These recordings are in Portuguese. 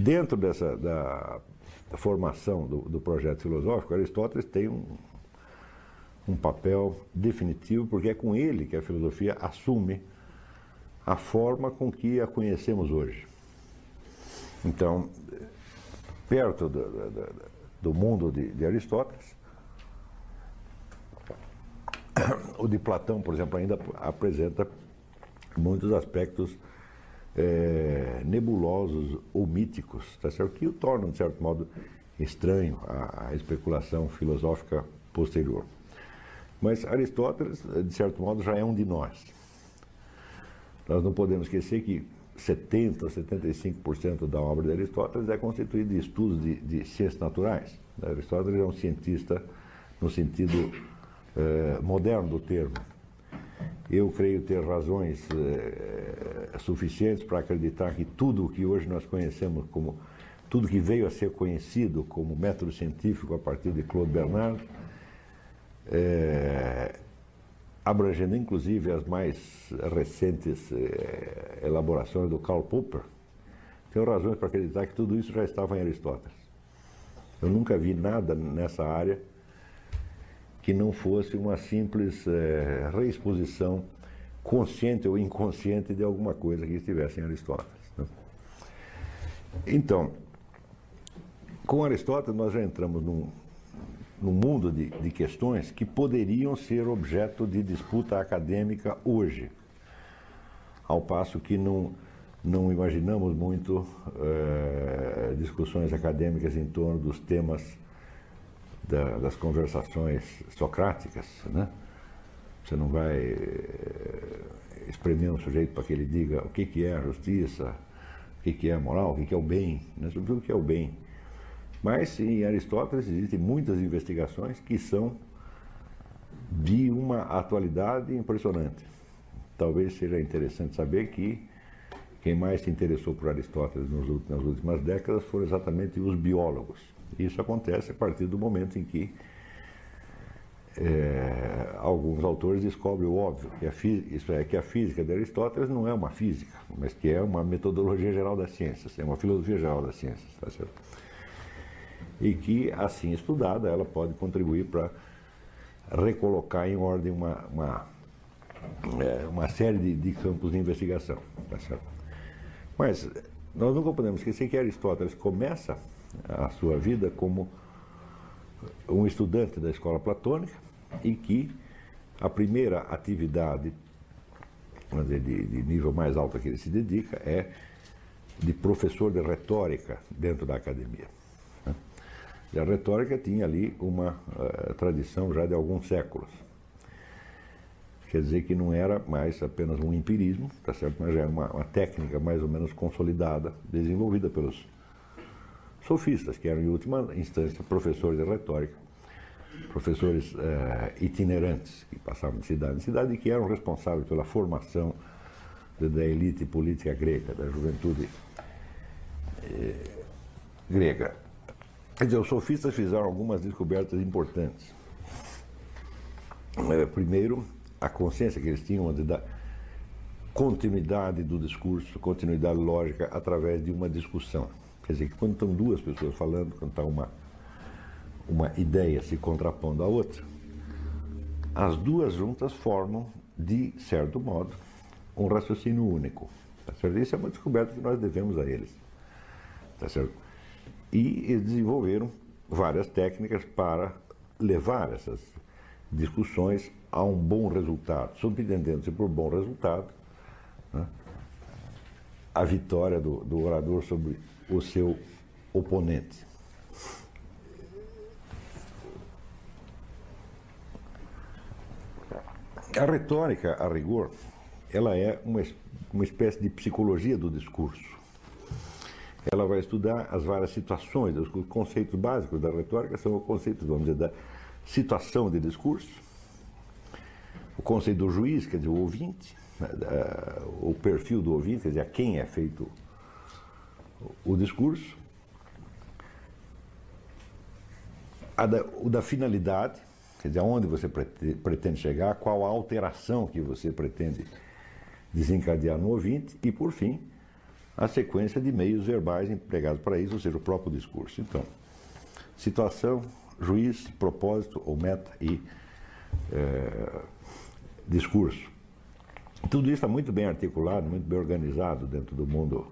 dentro dessa da, da formação do, do, projeto filosófico, Aristóteles tem um, um papel definitivo, porque é com ele que a filosofia assume a forma com que a conhecemos hoje. Então, perto do, do, do mundo de, de Aristóteles, o de Platão, por exemplo, ainda apresenta muitos aspectos é, nebulosos ou míticos, tá certo? que o tornam, de certo modo, estranho à, especulação filosófica posterior. Mas Aristóteles, de certo modo, já é um de nós. Nós não podemos esquecer que 70%, 75% da obra de Aristóteles é constituída de estudos de, de ciências naturais. Aristóteles é um cientista no sentido eh, moderno do termo. Eu creio ter razões eh, suficientes para acreditar que tudo o que hoje nós conhecemos como tudo que veio a ser conhecido como método científico a partir de Claude Bernard, é, abrangendo inclusive as mais recentes é, elaborações do Karl Popper, tenho razões para acreditar que tudo isso já estava em Aristóteles. Eu nunca vi nada nessa área que não fosse uma simples é, reexposição consciente ou inconsciente de alguma coisa que estivesse em Aristóteles. Né? Então, com Aristóteles nós já entramos num, num mundo de, de questões que poderiam ser objeto de disputa acadêmica hoje, ao passo que não, não imaginamos muito é, discussões acadêmicas em torno dos temas da, das conversações socráticas, né? Você não vai eh, espremer um sujeito para que ele diga o que, que é a justiça, o que, que é a moral, o que, que é o bem, né? sobretudo o que é o bem. Mas em Aristóteles existem muitas investigações que são de uma atualidade impressionante. Talvez seja interessante saber que quem mais se interessou por Aristóteles nas últimas décadas foram exatamente os biólogos. Isso acontece a partir do momento em que é, alguns autores descobrem o óbvio, que a, isso é, que a física de Aristóteles não é uma física, mas que é uma metodologia geral das ciências, é uma filosofia geral das ciências. Tá certo? E que, assim estudada, ela pode contribuir para recolocar em ordem uma, uma, é, uma série de, de, campos de investigação. Tá certo? Mas nós nunca podemos esquecer que Aristóteles começa a sua vida como um estudante da escola platônica e que a primeira atividade dizer, de, de nível mais alto a que ele se dedica é de professor de retórica dentro da academia. Né? E a retórica tinha ali uma uh, tradição já de alguns séculos. Quer dizer que não era mais apenas um empirismo, tá certo? mas já era uma, uma técnica mais ou menos consolidada, desenvolvida pelos sofistas, que eram, em última instância, professores de retórica, professores eh, itinerantes, que passavam de cidade em cidade e que eram responsáveis pela formação de, da elite política grega, da juventude eh, grega. Quer dizer, os sofistas fizeram algumas descobertas importantes. Eh, primeiro, a consciência que eles tinham de dar continuidade do discurso, continuidade lógica através de uma discussão. Quer dizer, quando estão duas pessoas falando, quando está uma, uma ideia se contrapondo à outra, as duas juntas formam, de certo modo, um raciocínio único. Tá certo? Isso é uma descoberta que nós devemos a eles. Tá certo? E eles desenvolveram várias técnicas para levar essas discussões a um bom resultado, subentendendo-se por bom resultado né, a vitória do, do orador sobre o seu oponente. A retórica, a rigor, ela é uma, uma espécie de psicologia do discurso. Ela vai estudar as várias situações, os conceitos básicos da retórica são os conceitos, vamos dizer, da situação de discurso, o conceito do juiz, quer dizer, o ouvinte, né, o perfil do ouvinte, quer dizer, a quem é feito o discurso, da, o da finalidade, quer dizer, aonde você pretende chegar, qual a alteração que você pretende desencadear no ouvinte, e por fim, a sequência de meios verbais empregados para isso, ou seja, o próprio discurso. Então, situação, juiz, propósito ou meta e é, discurso. Tudo isso está muito bem articulado, muito bem organizado dentro do mundo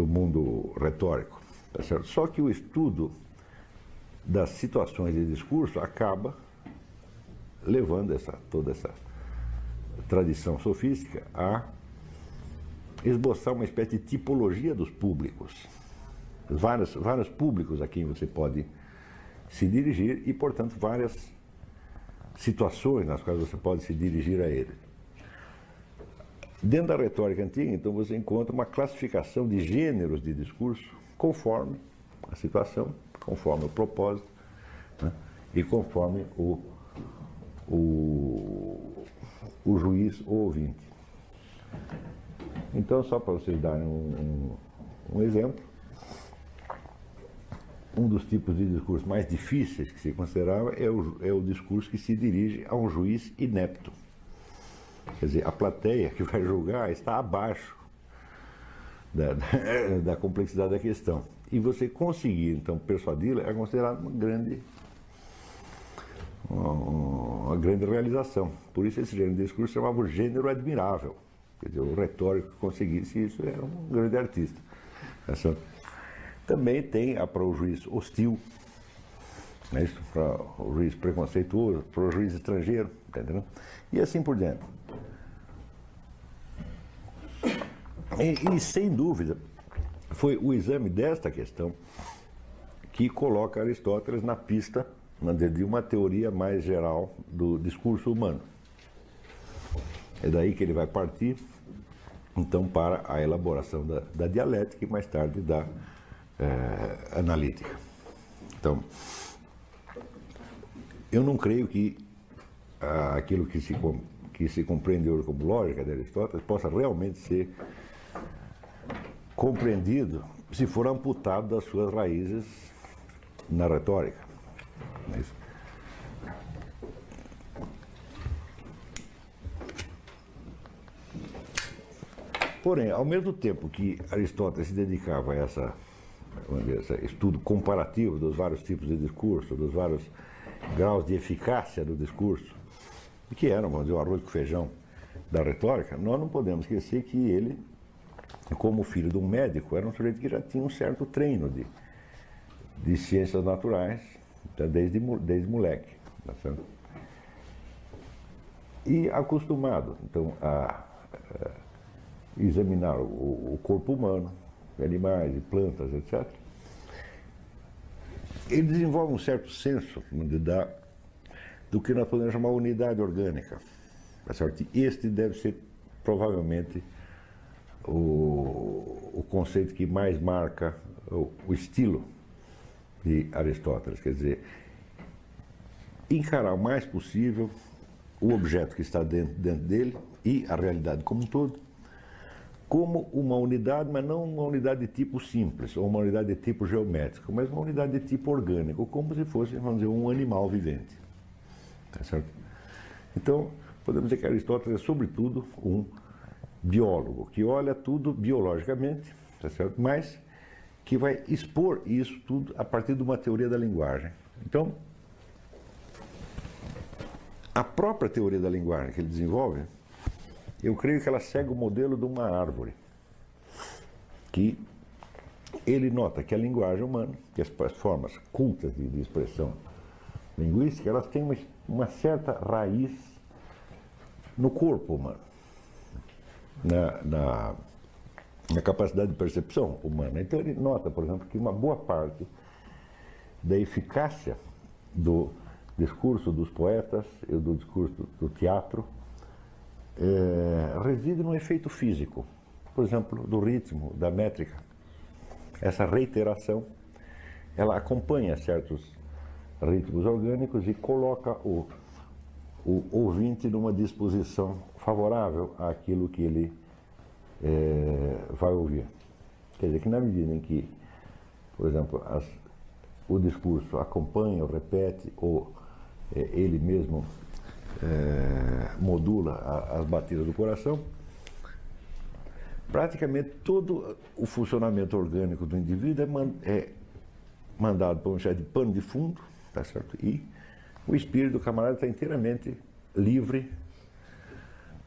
do mundo retórico. Tá certo? Só que o estudo das situações de discurso acaba levando essa, toda essa tradição sofística a esboçar uma espécie de tipologia dos públicos. Vários, vários públicos a quem você pode se dirigir e, portanto, várias situações nas quais você pode se dirigir a ele. Dentro da retórica antiga, então, você encontra uma classificação de gêneros de discurso conforme a situação, conforme o propósito né, e conforme o, o, o juiz ou ouvinte. Então, só para vocês darem um, um, um exemplo, um dos tipos de discurso mais difíceis que se considerava é o, é o discurso que se dirige a um juiz inepto. Quer dizer, a plateia que vai julgar está abaixo da, da, da complexidade da questão. E você conseguir, então, persuadi-la é considerado uma grande, uma, grande realização. Por isso esse gênero de discurso chamava o gênero admirável. Quer dizer, o retórico que conseguisse isso era um grande artista. Também tem para o juiz hostil, né, para o juiz preconceituoso, para o juiz estrangeiro, entendeu? E assim por diante. E, e, sem dúvida, foi o exame desta questão que coloca Aristóteles na pista de uma teoria mais geral do discurso humano. É daí que ele vai partir, então, para a elaboração da, da dialética e mais tarde da é, analítica. Então, eu não creio que aquilo que se, que se compreende hoje como lógica de Aristóteles possa realmente ser compreendido se for amputado das suas raízes na retórica. É Porém, ao mesmo tempo que Aristóteles se dedicava a essa, esse estudo comparativo dos vários tipos de discurso, dos vários graus de eficácia do discurso, que eram, vamos dizer, o arroz com feijão da retórica, nós não podemos esquecer que ele como filho de um médico, era um sujeito que já tinha um certo treino de, de ciências naturais, então, desde, desde moleque. Tá e acostumado, então, a, a examinar o, o, corpo humano, animais e plantas, etc. Ele desenvolve um certo senso dar, do que nós podemos chamar unidade orgânica. Tá certo? Este deve ser, provavelmente, o, o conceito que mais marca o, o estilo de Aristóteles, quer dizer, encarar o mais possível o objeto que está dentro, dentro dele e a realidade como um todo, como uma unidade, mas não uma unidade de tipo simples, ou uma unidade de tipo geométrico, mas uma unidade de tipo orgânico, como se fosse, vamos dizer, um animal vivente. Tá certo? Então, podemos dizer que Aristóteles é, sobretudo, um biólogo, que olha tudo biologicamente, tá certo? mas que vai expor isso tudo a partir de uma teoria da linguagem. Então, a própria teoria da linguagem que ele desenvolve, eu creio que ela segue o modelo de uma árvore, que ele nota que a linguagem humana, que as formas cultas de, de expressão linguística, elas têm uma, uma certa raiz no corpo humano na, na, na capacidade de percepção humana. Então ele nota, por exemplo, que uma boa parte da eficácia do discurso dos poetas e do discurso do teatro é, reside no efeito físico, por exemplo, do ritmo, da métrica. Essa reiteração, ela acompanha certos ritmos orgânicos e coloca o, o ouvinte numa disposição favorável àquilo que ele é, vai ouvir. Quer dizer, que na medida em que, por exemplo, as, o discurso acompanha, ou repete, ou é, ele mesmo é, modula a, as batidas do coração, praticamente todo o funcionamento orgânico do indivíduo é, man, é mandado para um de pano de fundo, tá certo? E o espírito do camarada está inteiramente livre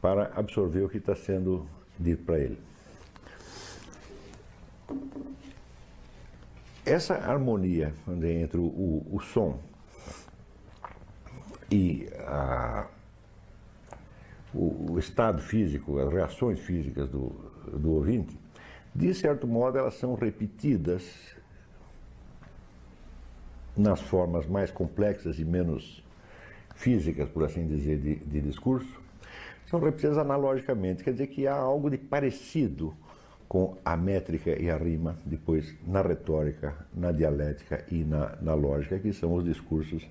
para absorver o que está sendo dito para ele. Essa harmonia entre o, o, som e a, o, o, estado físico, as reações físicas do, do ouvinte, de certo modo elas são repetidas nas formas mais complexas e menos físicas, por assim dizer, de, de discurso, são repetidas analogicamente, quer dizer que há algo de parecido com a métrica e a rima, depois na retórica, na dialética e na, na lógica, que são os discursos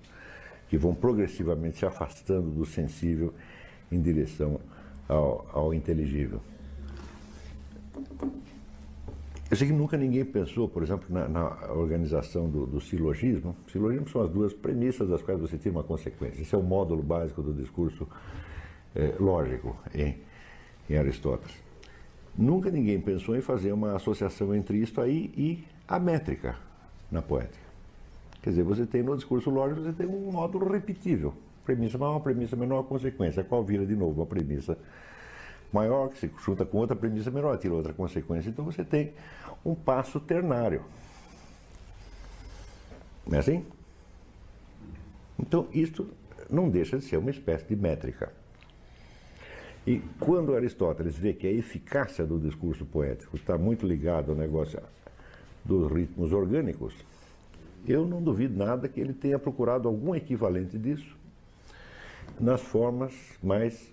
que vão progressivamente se afastando do sensível em direção ao, ao inteligível. Eu sei que nunca ninguém pensou, por exemplo, na, na organização do, do, silogismo. Silogismo são as duas premissas das quais você tira uma consequência. Esse é o módulo básico do discurso é, lógico em, em Aristóteles. Nunca ninguém pensou em fazer uma associação entre isto aí e a métrica na poética. Quer dizer, você tem no discurso lógico, você tem um módulo repetível. Premissa maior, premissa menor, consequência. Qual vira de novo uma premissa maior, que se junta com outra premissa menor, tira outra consequência. Então você tem um passo ternário. Não é assim? Então, isto não deixa de ser uma espécie de métrica. E quando Aristóteles vê que a eficácia do discurso poético está muito ligado ao negócio dos ritmos orgânicos, eu não duvido nada que ele tenha procurado algum equivalente disso nas formas mais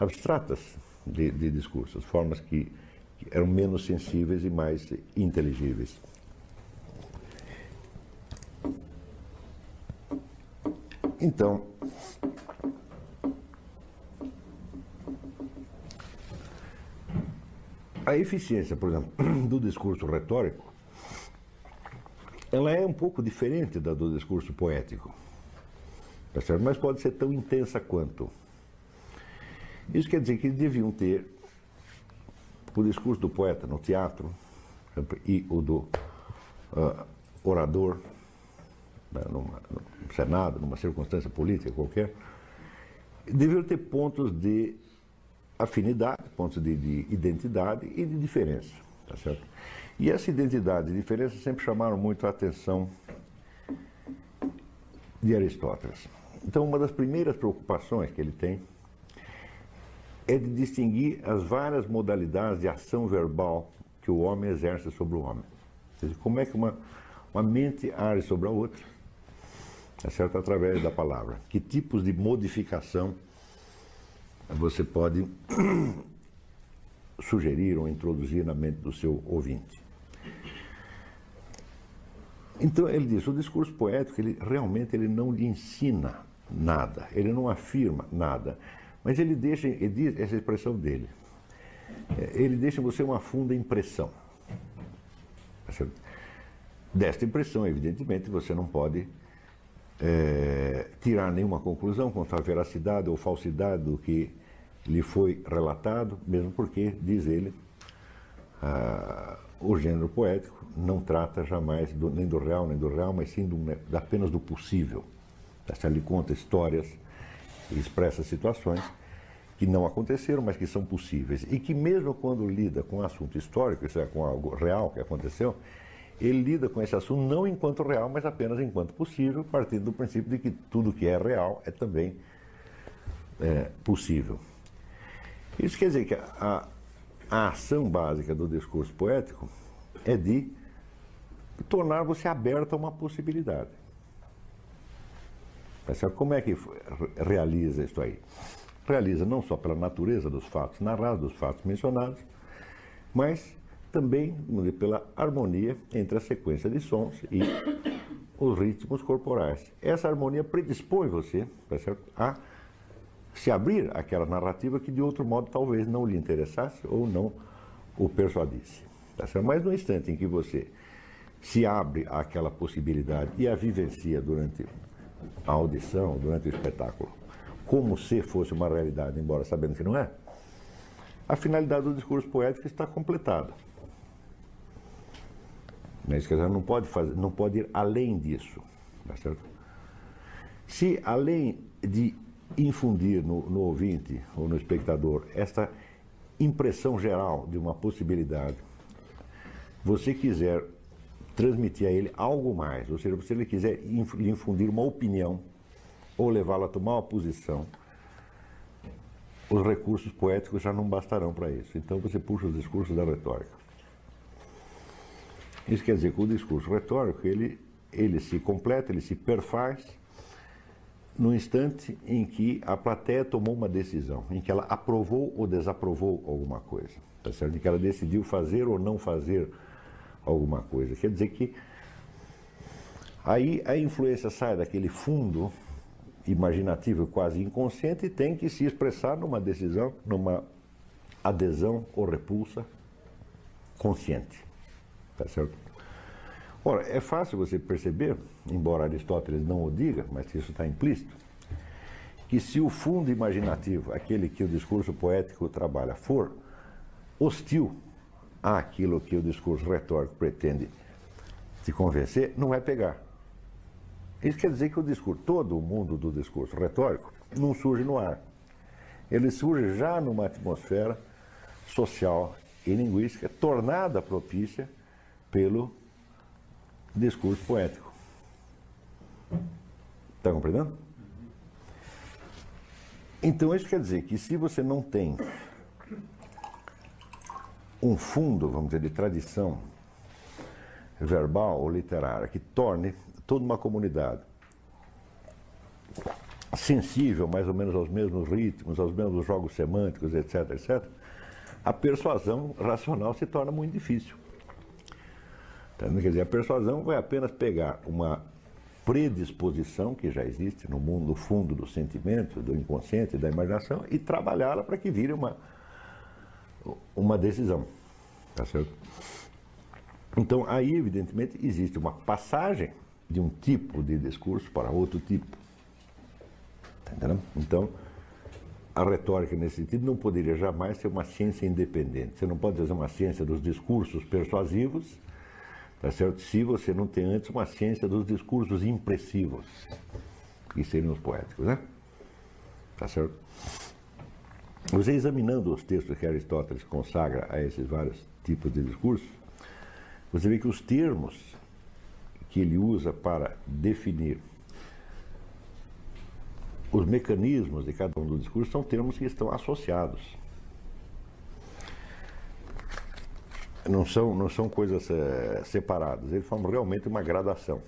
abstratas de, de discursos, formas que, que eram menos sensíveis e mais inteligíveis. Então, A eficiência, por exemplo, do discurso retórico, ela é um pouco diferente da do discurso poético, tá mas pode ser tão intensa quanto. Isso quer dizer que deviam ter o discurso do poeta no teatro e o do uh, orador né, numa, no Senado, numa circunstância política qualquer, deviam ter pontos de afinidade, pontos de, de, identidade e de diferença, tá certo? E essa identidade e diferença sempre chamaram muito a atenção de Aristóteles. Então, uma das primeiras preocupações que ele tem é de distinguir as várias modalidades de ação verbal que o homem exerce sobre o homem. Seja, como é que uma, uma mente age sobre a outra, tá certo? através da palavra. Que tipos de modificação você pode sugerir ou introduzir na mente do seu ouvinte. Então ele diz, o discurso poético, ele realmente ele não lhe ensina nada, ele não afirma nada, mas ele deixa, ele diz essa expressão dele, é, ele deixa você uma funda impressão. Tá Desta impressão, evidentemente, você não pode é, tirar nenhuma conclusão quanto à veracidade ou falsidade do que lhe foi relatado, mesmo porque, diz ele, ah, o gênero poético não trata jamais do, nem do real nem do real, mas sim do, apenas do possível. Tá ele conta histórias expressa situações que não aconteceram, mas que são possíveis. E que mesmo quando lida com um assunto histórico, isso é, com algo real que aconteceu, ele lida com esse assunto não enquanto real, mas apenas enquanto possível, partindo do princípio de que tudo que é real é também é, possível. Isso quer dizer que a, a ação básica do discurso poético é de tornar você aberto a uma possibilidade. Como é que realiza isso aí? Realiza não só pela natureza dos fatos narrados, dos fatos mencionados, mas também pela harmonia entre a sequência de sons e os ritmos corporais. Essa harmonia predispõe você tá certo? a se abrir àquela narrativa que de outro modo talvez não lhe interessasse ou não o persuadisse. Tá? Mas no instante em que você se abre àquela possibilidade e a vivencia durante a audição, durante o espetáculo, como se fosse uma realidade, embora sabendo que não é, a finalidade do discurso poético está completada. Mas, quer dizer, não pode, fazer, não pode ir além disso. Tá certo? Se, além de infundir no, no ouvinte ou no espectador esta impressão geral de uma possibilidade, você quiser transmitir a ele algo mais, ou seja, se ele quiser lhe infundir uma opinião ou levá-lo a tomar uma posição, os recursos poéticos já não bastarão para isso. Então você puxa os discursos da retórica. Isso quer dizer que o discurso retórico ele, ele se completa, ele se perfaz no instante em que a plateia tomou uma decisão, em que ela aprovou ou desaprovou alguma coisa, tá certo? em que ela decidiu fazer ou não fazer alguma coisa. Quer dizer que aí a influência sai daquele fundo imaginativo quase inconsciente e tem que se expressar numa decisão, numa adesão ou repulsa consciente. Tá certo? Ora, é fácil você perceber, embora Aristóteles não o diga, mas isso está implícito, que se o fundo imaginativo, aquele que o discurso poético trabalha, for hostil àquilo que o discurso retórico pretende te convencer, não vai pegar. Isso quer dizer que o discurso, todo o mundo do discurso retórico, não surge no ar. Ele surge já numa atmosfera social e linguística tornada propícia pelo discurso poético. Está compreendendo? Então, isso quer dizer que se você não tem um fundo, vamos dizer, de tradição verbal ou literária que torne toda uma comunidade sensível mais ou menos aos mesmos ritmos, aos mesmos jogos semânticos, etc, etc, a persuasão racional se torna muito difícil. Tá? Quer dizer, a persuasão vai apenas pegar uma predisposição que já existe no mundo, fundo do sentimento, do inconsciente, da imaginação e trabalhá-la para que vire uma, uma decisão. Tá certo? Então, aí, evidentemente, existe uma passagem de um tipo de discurso para outro tipo. Tá entendendo? Então, a retórica, nesse sentido, não poderia jamais ser uma ciência independente. Você não pode fazer uma ciência dos discursos persuasivos, tá certo? se você não tem antes uma ciência dos discursos impressivos, que seriam os poéticos, né? Tá certo? Você examinando os textos que Aristóteles consagra a esses vários tipos de discursos, você vê que os termos que ele usa para definir os mecanismos de cada um dos discursos são termos que estão associados. Não são, não são coisas é, separadas, eles formam realmente uma gradação.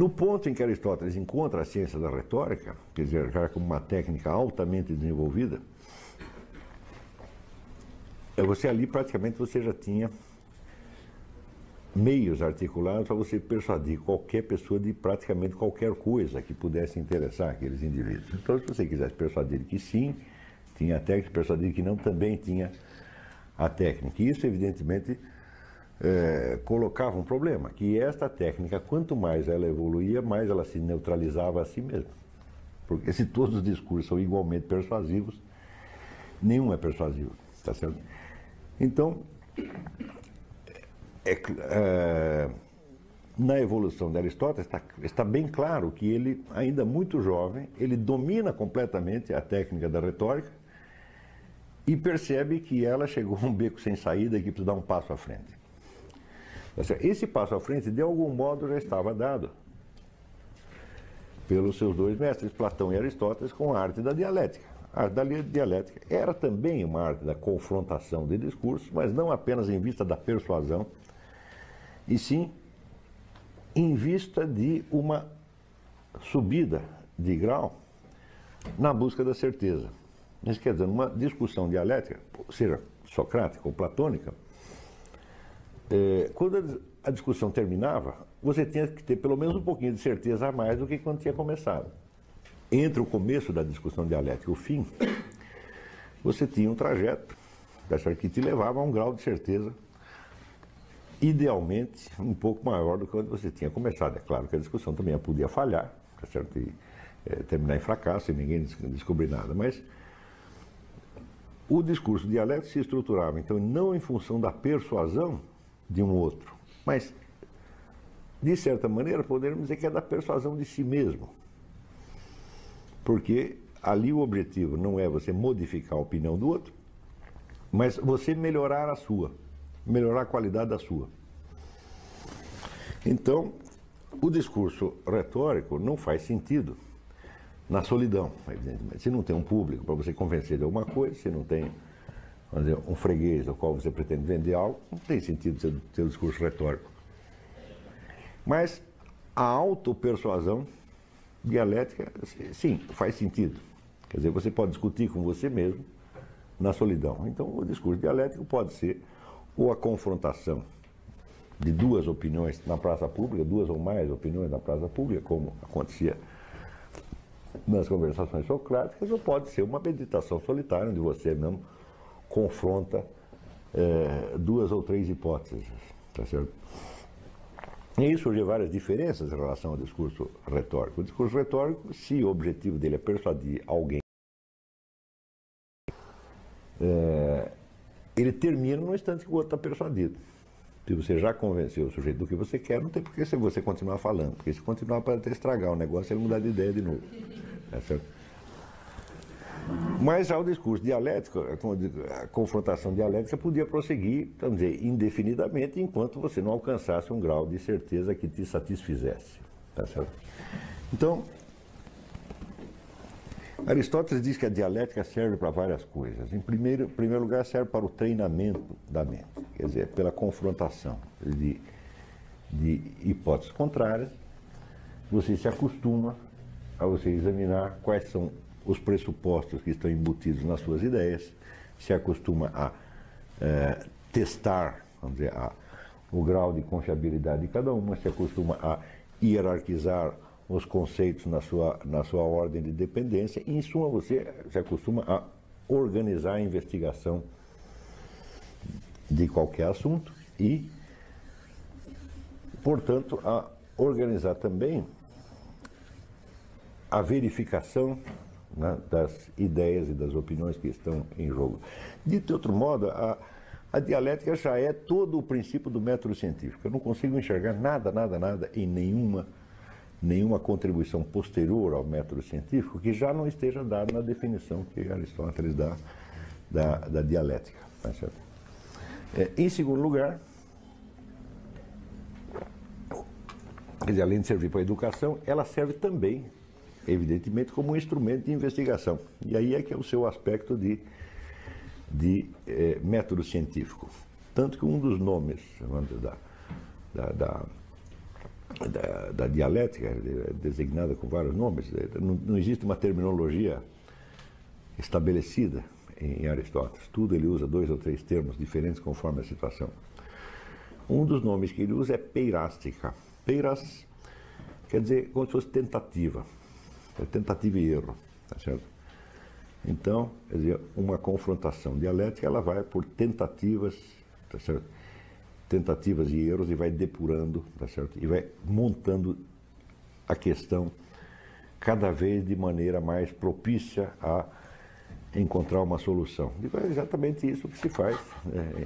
No ponto em que Aristóteles encontra a ciência da retórica, quer dizer, já como uma técnica altamente desenvolvida, é você ali praticamente você já tinha meios articulados para você persuadir qualquer pessoa de praticamente qualquer coisa que pudesse interessar aqueles indivíduos. Então, se você quisesse persuadir que sim, tinha a técnica, persuadir que não, também tinha a técnica. E isso, evidentemente, é, colocava um problema, que esta técnica, quanto mais ela evoluía, mais ela se neutralizava a si mesma. Porque se todos os discursos são igualmente persuasivos, nenhum é persuasivo, tá certo? Então, é, é, na evolução de Aristóteles está, está bem claro que ele, ainda muito jovem, ele domina completamente a técnica da retórica e percebe que ela chegou a um beco sem saída e que precisa dar um passo à frente. Esse passo à frente, de algum modo, já estava dado pelos seus dois mestres, Platão e Aristóteles, com a arte da dialética. A arte da dialética era também uma arte da confrontação de discursos, mas não apenas em vista da persuasão, e sim em vista de uma subida de grau na busca da certeza. Isso quer dizer, numa discussão dialética, seja socrática ou platônica, é, quando a discussão terminava, você tinha que ter pelo menos um pouquinho de certeza a mais do que quando tinha começado. Entre o começo da discussão dialética e o fim, você tinha um trajeto que te levava a um grau de certeza idealmente um pouco maior do que quando você tinha começado. É claro que a discussão também podia falhar, tá certo? E, é, terminar em fracasso e ninguém descobrir nada. Mas o discurso dialético se estruturava, então, não em função da persuasão de um outro, mas, de certa maneira, poderíamos dizer que é da persuasão de si mesmo. Porque ali o objetivo não é você modificar a opinião do outro, mas você melhorar a sua, melhorar a qualidade da sua. Então, o discurso retórico não faz sentido na solidão, evidentemente. Se não tem um público para você convencer de alguma coisa, se não tem dizer, um freguês ao qual você pretende vender algo, não tem sentido seu, seu discurso retórico. Mas a autopersuasão dialética, sim, faz sentido. Quer dizer, você pode discutir com você mesmo na solidão. Então, o discurso dialético pode ser ou a confrontação de duas opiniões na praça pública, duas ou mais opiniões na praça pública, como acontecia nas conversações socráticas, ou pode ser uma meditação solitária, onde você mesmo confronta é, duas ou três hipóteses. Tá certo? E aí surgem várias diferenças em relação ao discurso retórico. O discurso retórico, se o objetivo dele é persuadir alguém, é, ele termina no instante que o outro está persuadido. Se você já convenceu o sujeito do que você quer, não tem por que você continuar falando. Porque se continuar pode até estragar o negócio e ele mudar de ideia de novo. É certo? Mas já o discurso dialético, a confrontação dialética podia prosseguir, vamos dizer, indefinidamente, enquanto você não alcançasse um grau de certeza que te satisfizesse. Tá certo? Então, Aristóteles diz que a dialética serve para várias coisas. Em primeiro, primeiro lugar, serve para o treinamento da mente, quer dizer, pela confrontação de, de hipóteses contrárias, você se acostuma a você examinar quais são os pressupostos que estão embutidos nas suas ideias, se acostuma a é, testar, vamos dizer, a, o grau de confiabilidade de cada uma, se acostuma a hierarquizar os conceitos na sua, na sua ordem de dependência, e em suma você se acostuma a organizar a investigação de qualquer assunto e, portanto, a organizar também a verificação né, das ideias e das opiniões que estão em jogo. Dito de outro modo, a, a dialética já é todo o princípio do método científico. Eu não consigo enxergar nada, nada, nada em nenhuma, nenhuma contribuição posterior ao método científico que já não esteja dado na definição que Aristóteles dá da, da dialética. Tá é, em segundo lugar, dizer, além de servir para a educação, ela serve também evidentemente, como um instrumento de investigação. E aí é que é o seu aspecto de, de é, método científico. Tanto que um dos nomes da, da, da, da, dialética, designada com vários nomes, não, não existe uma terminologia estabelecida em Aristóteles. Tudo ele usa dois ou três termos diferentes conforme a situação. Um dos nomes que ele usa é peirástica. Peiras quer dizer como se fosse tentativa. É tentativa e erro, tá certo? Então, quer dizer, uma confrontação dialética, ela vai por tentativas, tá certo? Tentativas e erros e vai depurando, tá certo? E vai montando a questão cada vez de maneira mais propícia a encontrar uma solução. E é exatamente isso que se faz é,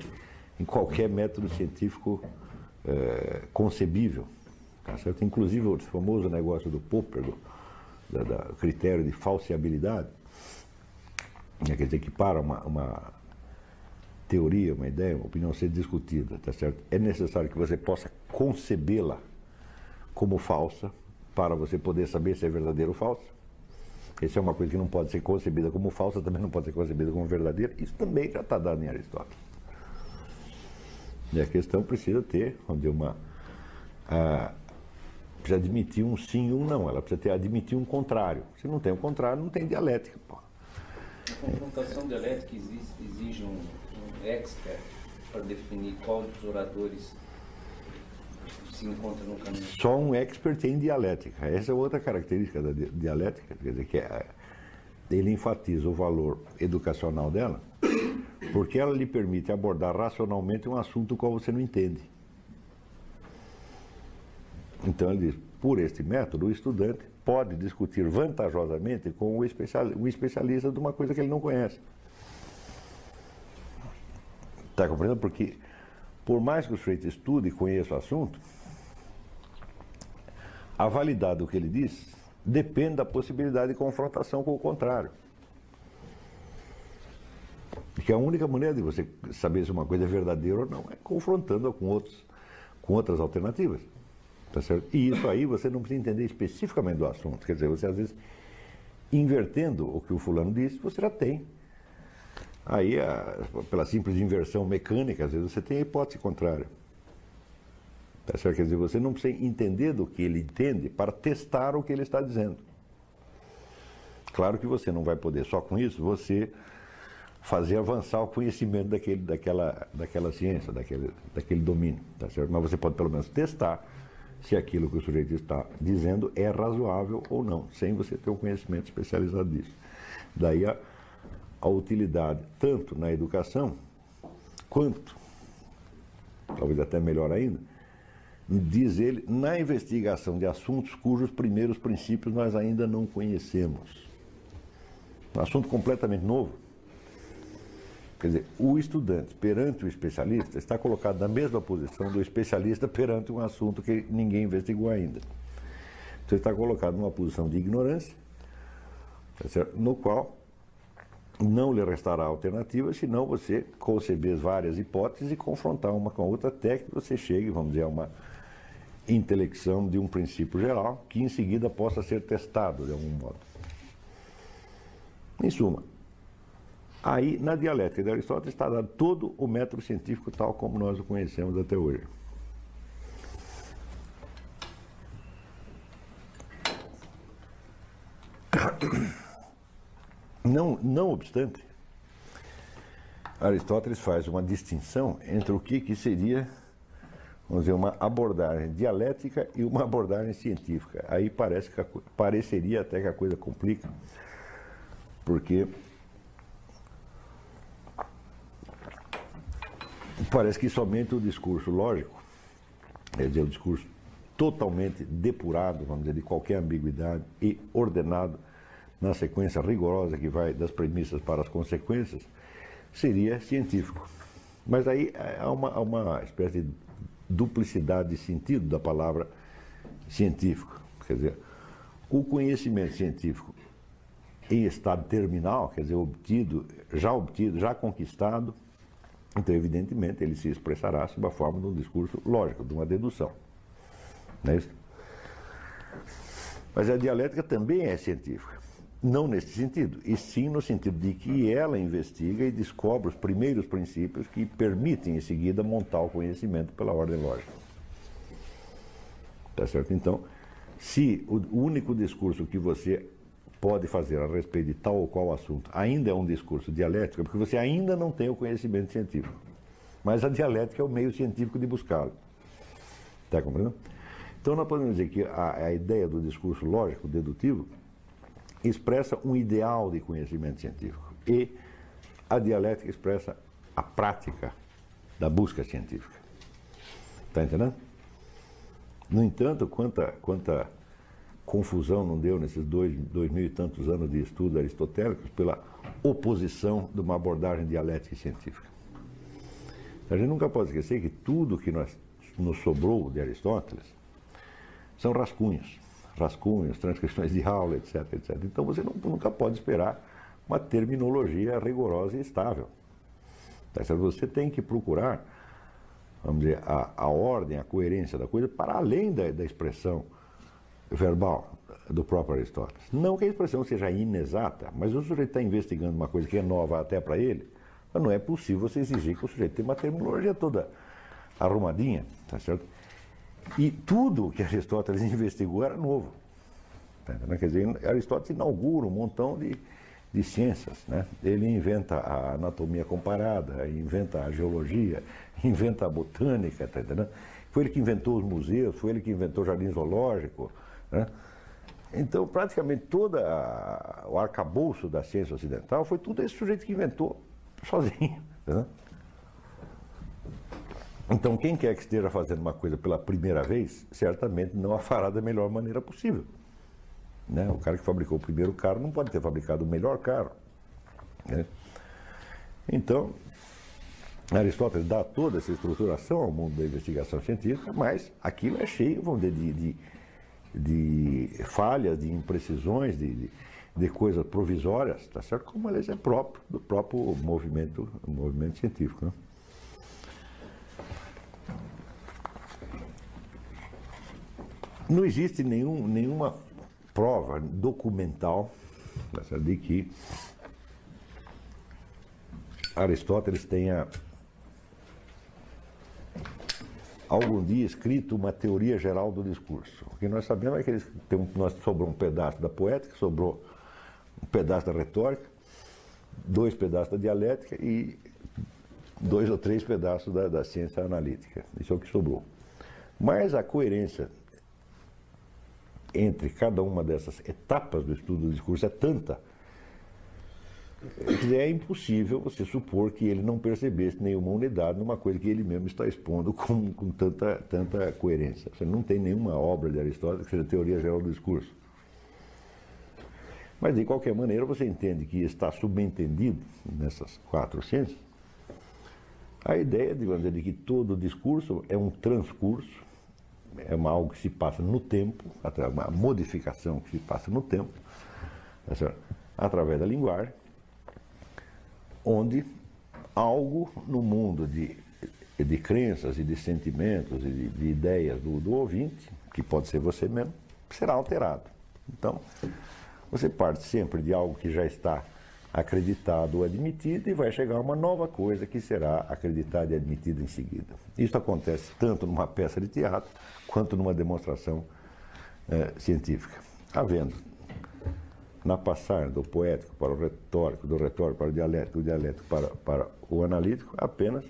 em qualquer método científico é, concebível. Tá certo? Inclusive o famoso negócio do Popper, do, da, da critério de falseabilidade, né, quer dizer, que para uma, uma teoria, uma ideia, uma opinião ser discutida, tá certo? É necessário que você possa concebê-la como falsa para você poder saber se é verdadeira ou falsa. Essa é uma coisa que não pode ser concebida como falsa, também não pode ser concebida como verdadeira. Isso também já está dado em Aristóteles. E a questão precisa ter, onde uma precisa admitir um sim e um não. Ela precisa ter, admitir um contrário. Se não tem o um contrário, não tem dialética. Pô. A confrontação dialética exige, exige um, um expert para definir qual dos oradores se encontra no caminho. Só um expert em dialética. Essa é outra característica da dialética, quer dizer, que é, ele enfatiza o valor educacional dela, porque ela lhe permite abordar racionalmente um assunto qual você não entende. Então ele diz, por este método, o estudante pode discutir vantajosamente com o especialista de uma coisa que ele não conhece. Está compreendendo? Porque, por mais que o sujeito estude e conheça o assunto, a validade do que ele diz depende da possibilidade de confrontação com o contrário. Porque a única maneira de você saber se uma coisa é verdadeira ou não é confrontando-a com, outros, com outras alternativas. Tá certo? E isso aí você não precisa entender especificamente do assunto. Quer dizer, você às vezes, invertendo o que o fulano disse, você já tem. Aí, a, pela simples inversão mecânica, às vezes você tem a hipótese contrária. Tá certo? Quer dizer, você não precisa entender do que ele entende para testar o que ele está dizendo. Claro que você não vai poder, só com isso, você fazer avançar o conhecimento daquele, daquela, daquela ciência, daquele, daquele domínio, tá certo? Mas você pode pelo menos testar se aquilo que o sujeito está dizendo é razoável ou não, sem você ter um conhecimento especializado disso. Daí a, a utilidade, tanto na educação, quanto, talvez até melhor ainda, diz ele, na investigação de assuntos cujos primeiros princípios nós ainda não conhecemos. Um assunto completamente novo. Quer dizer, o estudante perante o especialista está colocado na mesma posição do especialista perante um assunto que ninguém investigou ainda. Você está colocado numa posição de ignorância, tá no qual não lhe restará alternativa senão você conceber várias hipóteses e confrontar uma com a outra até que você chegue, vamos dizer, a uma intelecção de um princípio geral que em seguida possa ser testado de algum modo. Em suma, aí na dialética de Aristóteles está dado todo o método científico tal como nós o conhecemos até hoje. Não, não obstante, Aristóteles faz uma distinção entre o que, que seria vamos dizer, uma abordagem dialética e uma abordagem científica. Aí parece que a, pareceria até que a coisa complica, porque parece que somente o discurso lógico, quer dizer, o discurso totalmente depurado, vamos dizer, de qualquer ambiguidade e ordenado na sequência rigorosa que vai das premissas para as consequências, seria científico. Mas aí há uma, há uma espécie de duplicidade de sentido da palavra científico. Quer dizer, o conhecimento científico em estado terminal, quer dizer, obtido, já obtido, já conquistado, então, evidentemente, ele se expressará sob a forma de um discurso lógico, de uma dedução. Não é isso? Mas a dialética também é científica. Não nesse sentido, e sim no sentido de que ela investiga e descobre os primeiros princípios que permitem, em seguida, montar o conhecimento pela ordem lógica. Tá certo? Então, se o único discurso que você pode fazer a respeito de tal ou qual assunto ainda é um discurso dialético, é porque você ainda não tem o conhecimento científico. Mas a dialética é o meio científico de buscá-lo. Está compreendendo? Então, nós podemos dizer que a, a ideia do discurso lógico, dedutivo, expressa um ideal de conhecimento científico e a dialética expressa a prática da busca científica. Está entendendo? No entanto, quanta, quanta confusão não deu nesses dois, dois mil e tantos anos de estudo aristotélicos pela oposição de uma abordagem dialética e científica. A gente nunca pode esquecer que tudo que nós, nos sobrou de Aristóteles são rascunhos rascunhos, transcrições de aula, etc, etc. Então você não, nunca pode esperar uma terminologia rigorosa e estável. Tá você tem que procurar, vamos dizer, a, a ordem, a coerência da coisa para além da, da expressão verbal do próprio Aristóteles. Não que a expressão seja inexata, mas o sujeito está investigando uma coisa que é nova até para ele, não é possível você exigir que o sujeito tenha uma terminologia toda arrumadinha, tá certo? E tudo que Aristóteles investigou era novo. Tá Quer dizer, Aristóteles inaugura um montão de, de ciências. Né? Ele inventa a anatomia comparada, inventa a geologia, inventa a botânica. Tá entendendo? Foi ele que inventou os museus, foi ele que inventou o jardim zoológico. Né? Então, praticamente todo o arcabouço da ciência ocidental foi tudo esse sujeito que inventou sozinho. Tá Então, quem quer que esteja fazendo uma coisa pela primeira vez, certamente não a fará da melhor maneira possível. Né? O cara que fabricou o primeiro carro não pode ter fabricado o melhor carro. Né? Então, Aristóteles dá toda essa estruturação ao mundo da investigação científica, mas aquilo é cheio, vamos dizer, de, de, de falhas, de imprecisões, de, de, de, coisas provisórias, tá certo? Como aliás é próprio do próprio movimento, movimento científico. Né? Não existe nenhum, nenhuma prova documental tá de que Aristóteles tenha algum dia escrito uma teoria geral do discurso. O que nós sabemos é que eles tem nós sobrou um pedaço da poética, sobrou um pedaço da retórica, dois pedaços da dialética e dois ou três pedaços da, da ciência analítica. Isso é o que sobrou. Mas a coerência entre cada uma dessas etapas do estudo do discurso é tanta é impossível você supor que ele não percebesse nenhuma unidade numa coisa que ele mesmo está expondo com, com tanta, tanta coerência. Você não tem nenhuma obra de Aristóteles que seja teoria geral do discurso. Mas, de qualquer maneira, você entende que está subentendido nessas quatro ciências a ideia, digamos, de que todo discurso é um transcurso é uma, algo que se passa no tempo, uma modificação que se passa no tempo, tá através da linguagem, onde algo no mundo de, de crenças e de sentimentos e de, de ideias do, do ouvinte, que pode ser você mesmo, será alterado. Então, você parte sempre de algo que já está acreditado ou admitido e vai chegar uma nova coisa que será acreditada e admitida em seguida. Isso acontece tanto numa peça de teatro quanto numa demonstração é, científica. Havendo na passagem do poético para o retórico, do retórico para o dialético, do dialético para, para o analítico, apenas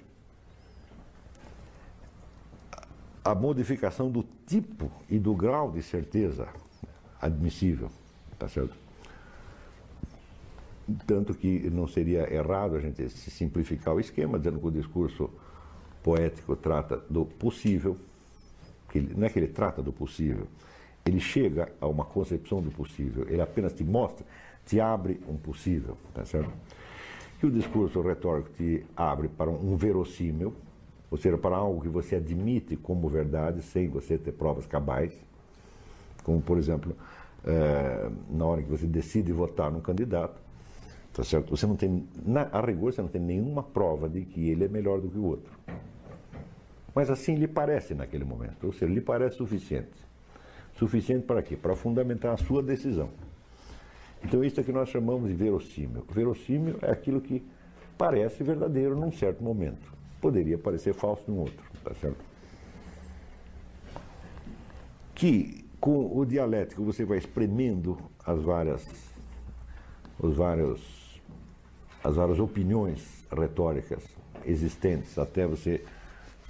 a modificação do tipo e do grau de certeza admissível, tá certo? Tanto que não seria errado a gente simplificar o esquema, dizendo que o discurso poético trata do possível, que ele, não é que ele trata do possível, ele chega a uma concepção do possível, ele apenas te mostra, te abre um possível, tá certo? Que o discurso retórico te abre para um verossímil, ou seja, para algo que você admite como verdade sem você ter provas cabais, como por exemplo, é, na hora que você decide votar num candidato, Tá certo? Você não tem, na, a rigor, você não tem nenhuma prova de que ele é melhor do que o outro. Mas assim lhe parece naquele momento, ou seja, lhe parece suficiente. Suficiente para quê? Para fundamentar a sua decisão. Então isso é que nós chamamos de verossímil. Verossímil é aquilo que parece verdadeiro num certo momento. Poderia parecer falso num outro, tá certo? Que com o dialético você vai espremendo as várias os vários as várias opiniões retóricas existentes até você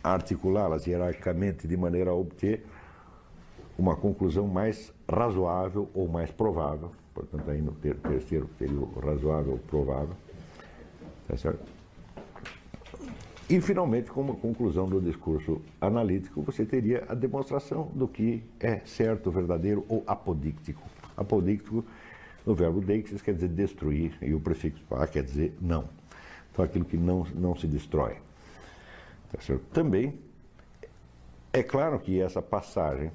articulá-las hierarquicamente de maneira a obter uma conclusão mais razoável ou mais provável, portanto aí no terceiro período razoável ou provável, tá certo? E finalmente, como conclusão do discurso analítico, você teria a demonstração do que é certo, verdadeiro ou apodíctico. Apodíctico no verbo deixes quer dizer destruir e o prefixo a quer dizer não. Então aquilo que não, não se destrói. Tá Também é claro que essa passagem,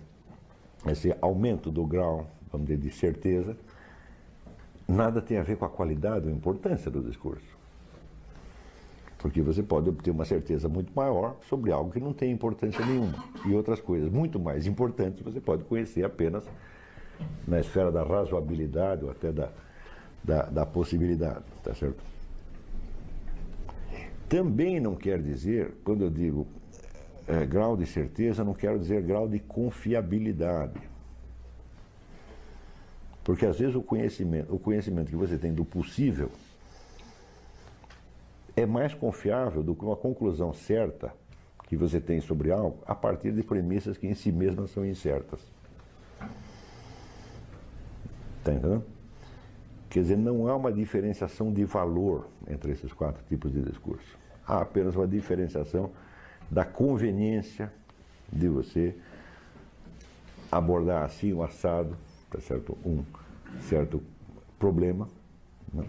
esse aumento do grau, vamos dizer, de certeza, nada tem a ver com a qualidade ou importância do discurso. Porque você pode obter uma certeza muito maior sobre algo que não tem importância nenhuma. E outras coisas muito mais importantes você pode conhecer apenas na esfera da razoabilidade ou até da, da, da possibilidade, tá certo? Também não quer dizer, quando eu digo é, grau de certeza, não quero dizer grau de confiabilidade. Porque às vezes o conhecimento, o conhecimento que você tem do possível é mais confiável do que uma conclusão certa que você tem sobre algo a partir de premissas que em si mesmas são incertas. Está entendendo? Quer dizer, não há uma diferenciação de valor entre esses quatro tipos de discurso. Há apenas uma diferenciação da conveniência de você abordar assim o assado, tá certo? um certo problema, né?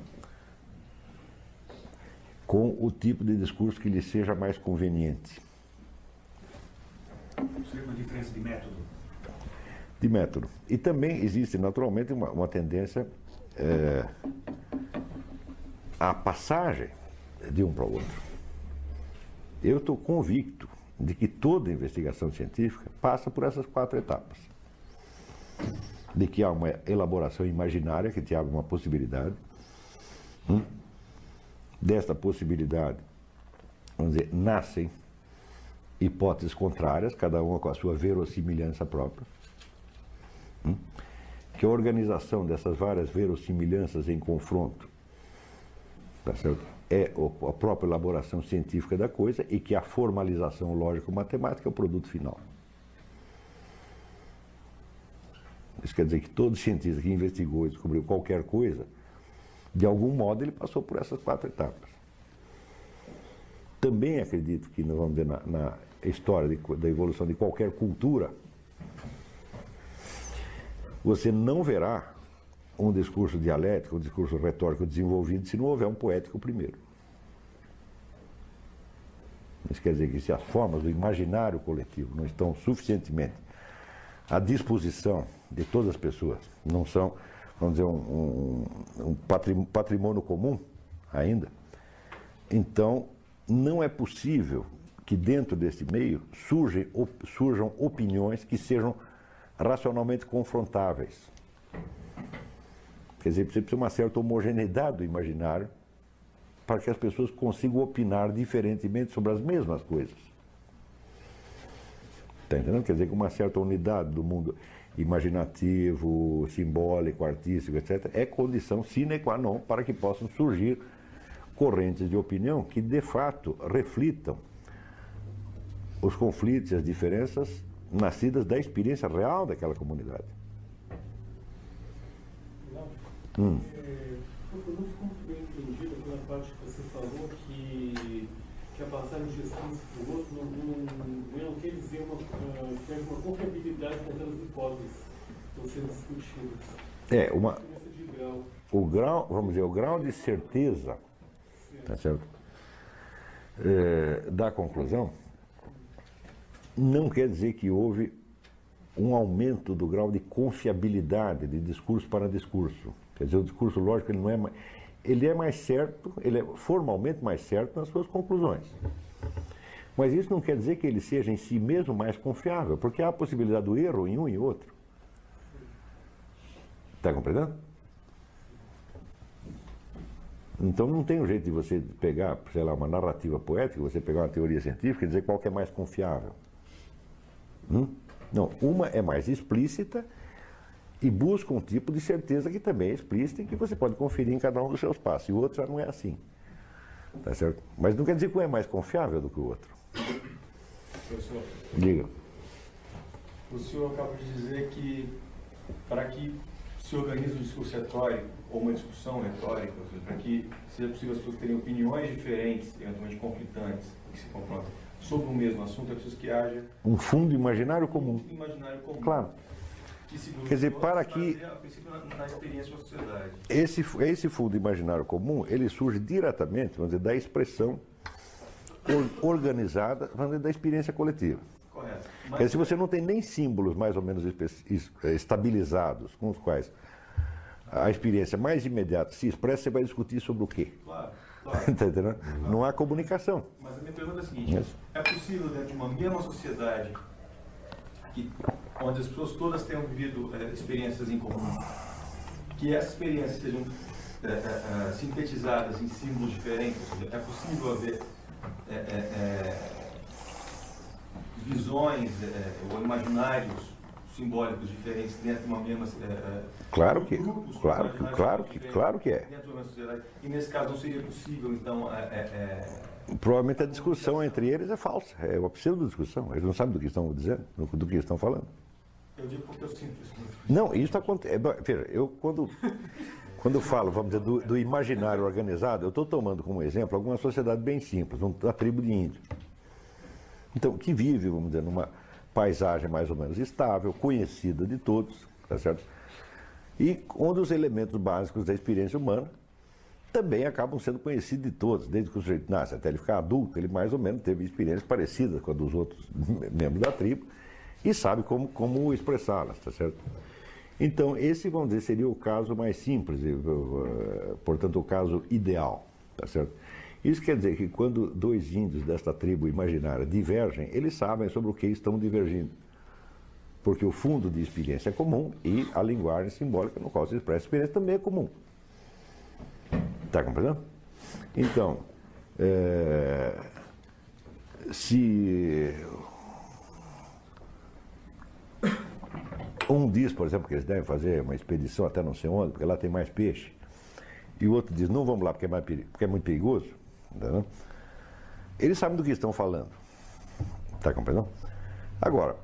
com o tipo de discurso que lhe seja mais conveniente. Seria uma diferença de método? De método. E também existe, naturalmente, uma, uma tendência é, à passagem de um para o outro. Eu estou convicto de que toda investigação científica passa por essas quatro etapas. De que há uma elaboração imaginária que te abre uma possibilidade. Hum? Desta possibilidade, vamos dizer, nascem hipóteses contrárias, cada uma com a sua verossimilhança própria. Hum? Que a organização dessas várias verossimilhanças em confronto tá certo? É a própria elaboração científica da coisa e que a formalização lógico-matemática é o produto final. Isso quer dizer que todo cientista que investigou e descobriu qualquer coisa, de algum modo ele passou por essas quatro etapas. Também acredito que nós vamos ver na, na história de, da evolução de qualquer cultura, você não verá um discurso dialético, um discurso retórico desenvolvido se não houver um poético primeiro. Isso quer dizer que se as formas do imaginário coletivo não estão suficientemente à disposição de todas as pessoas, não são, vamos dizer, um, um, um patrimônio comum ainda, então não é possível que dentro desse meio surgem, surjam opiniões que sejam racionalmente confrontáveis. Quer dizer, precisa de uma certa homogeneidade do imaginário para que as pessoas consigam opinar diferentemente sobre as mesmas coisas. Está entendendo? Quer dizer, que uma certa unidade do mundo imaginativo, simbólico, artístico, etc., é condição sine qua non para que possam surgir correntes de opinião que, de fato, reflitam os conflitos e as diferenças nascidas da experiência real daquela comunidade. Hum. Eu não ficou muito bem entendido pela parte que você falou que, que a passagem de gestão para o outro não, não, não quer dizer uma, uh, uma confiabilidade naquelas hipóteses que estão sendo discutidas. É, uma, o grau, vamos dizer, o grau de certeza, tá certo? É, da conclusão não quer dizer que houve um aumento do grau de confiabilidade de discurso para discurso. Quer dizer, o discurso lógico ele não é mais, ele é mais certo, ele é formalmente mais certo nas suas conclusões. Mas isso não quer dizer que ele seja em si mesmo mais confiável, porque há a possibilidade do erro em um e outro. Está compreendendo? Então não tem um jeito de você pegar, sei lá, uma narrativa poética, você pegar uma teoria científica e dizer qual que é mais confiável. Hum? Não, uma é mais explícita e busca um tipo de certeza que também é explícita e que você pode conferir em cada um dos seus passos. E o outro já não é assim. Tá certo? Mas não quer dizer que um é mais confiável do que o outro. Professor, Diga. O senhor acaba de dizer que para que se organize um discurso retórico ou uma discussão retórica, para que seja possível as pessoas terem opiniões diferentes, eventualmente conflitantes, que se confrontam sobre o mesmo assunto, é preciso que haja um fundo imaginário comum. Um imaginário comum. Claro. Que, Quer dizer, para que. Esse, esse fundo imaginário comum, ele surge diretamente, vamos dizer, da expressão organizada, vamos dizer, da experiência coletiva. Correto. Mas, Quer dizer, se você não tem nem símbolos mais ou menos eh, estabilizados com os quais a experiência mais imediata se expressa, você vai discutir sobre o quê? Claro. Claro. Tá entendendo? Não há comunicação. Mas a minha pergunta é a seguinte: Isso. é possível, dentro de uma mesma sociedade, que, onde as pessoas todas tenham vivido é, experiências em comum, que essas experiências sejam é, sintetizadas em símbolos diferentes? É possível haver visões ou imaginários simbólicos diferentes dentro de uma mesma é, claro que grupos, claro que claro que claro que é e nesse caso não seria possível então é, é, provavelmente a discussão entre eles é falsa é uma pseudo discussão eles não sabem do que estão dizendo do que estão falando. Eu digo porque eu sinto isso não isso acontece veja eu quando quando falo vamos dizer do, do imaginário organizado eu estou tomando como exemplo alguma sociedade bem simples uma tribo de índios. Então, que vive, vamos dizer, numa paisagem mais ou menos estável, conhecida de todos, tá certo? E onde os elementos básicos da experiência humana também acabam sendo conhecidos de todos, desde que o sujeito nasce até ele ficar adulto, ele mais ou menos teve experiências parecidas com a dos outros membros da tribo e sabe como, como expressá-las, tá certo? Então, esse, vamos dizer, seria o caso mais simples, portanto, o caso ideal, tá certo? Isso quer dizer que quando dois índios desta tribo imaginária divergem, eles sabem sobre o que estão divergindo. Porque o fundo de experiência é comum e a linguagem simbólica no qual se expressa a experiência também é comum. Está compreendendo? Então, é, se um diz, por exemplo, que eles devem fazer uma expedição até não sei onde, porque lá tem mais peixe, e o outro diz, não vamos lá porque é, mais, porque é muito perigoso, entendeu? eles sabem do que estão falando. Está compreendendo? Agora,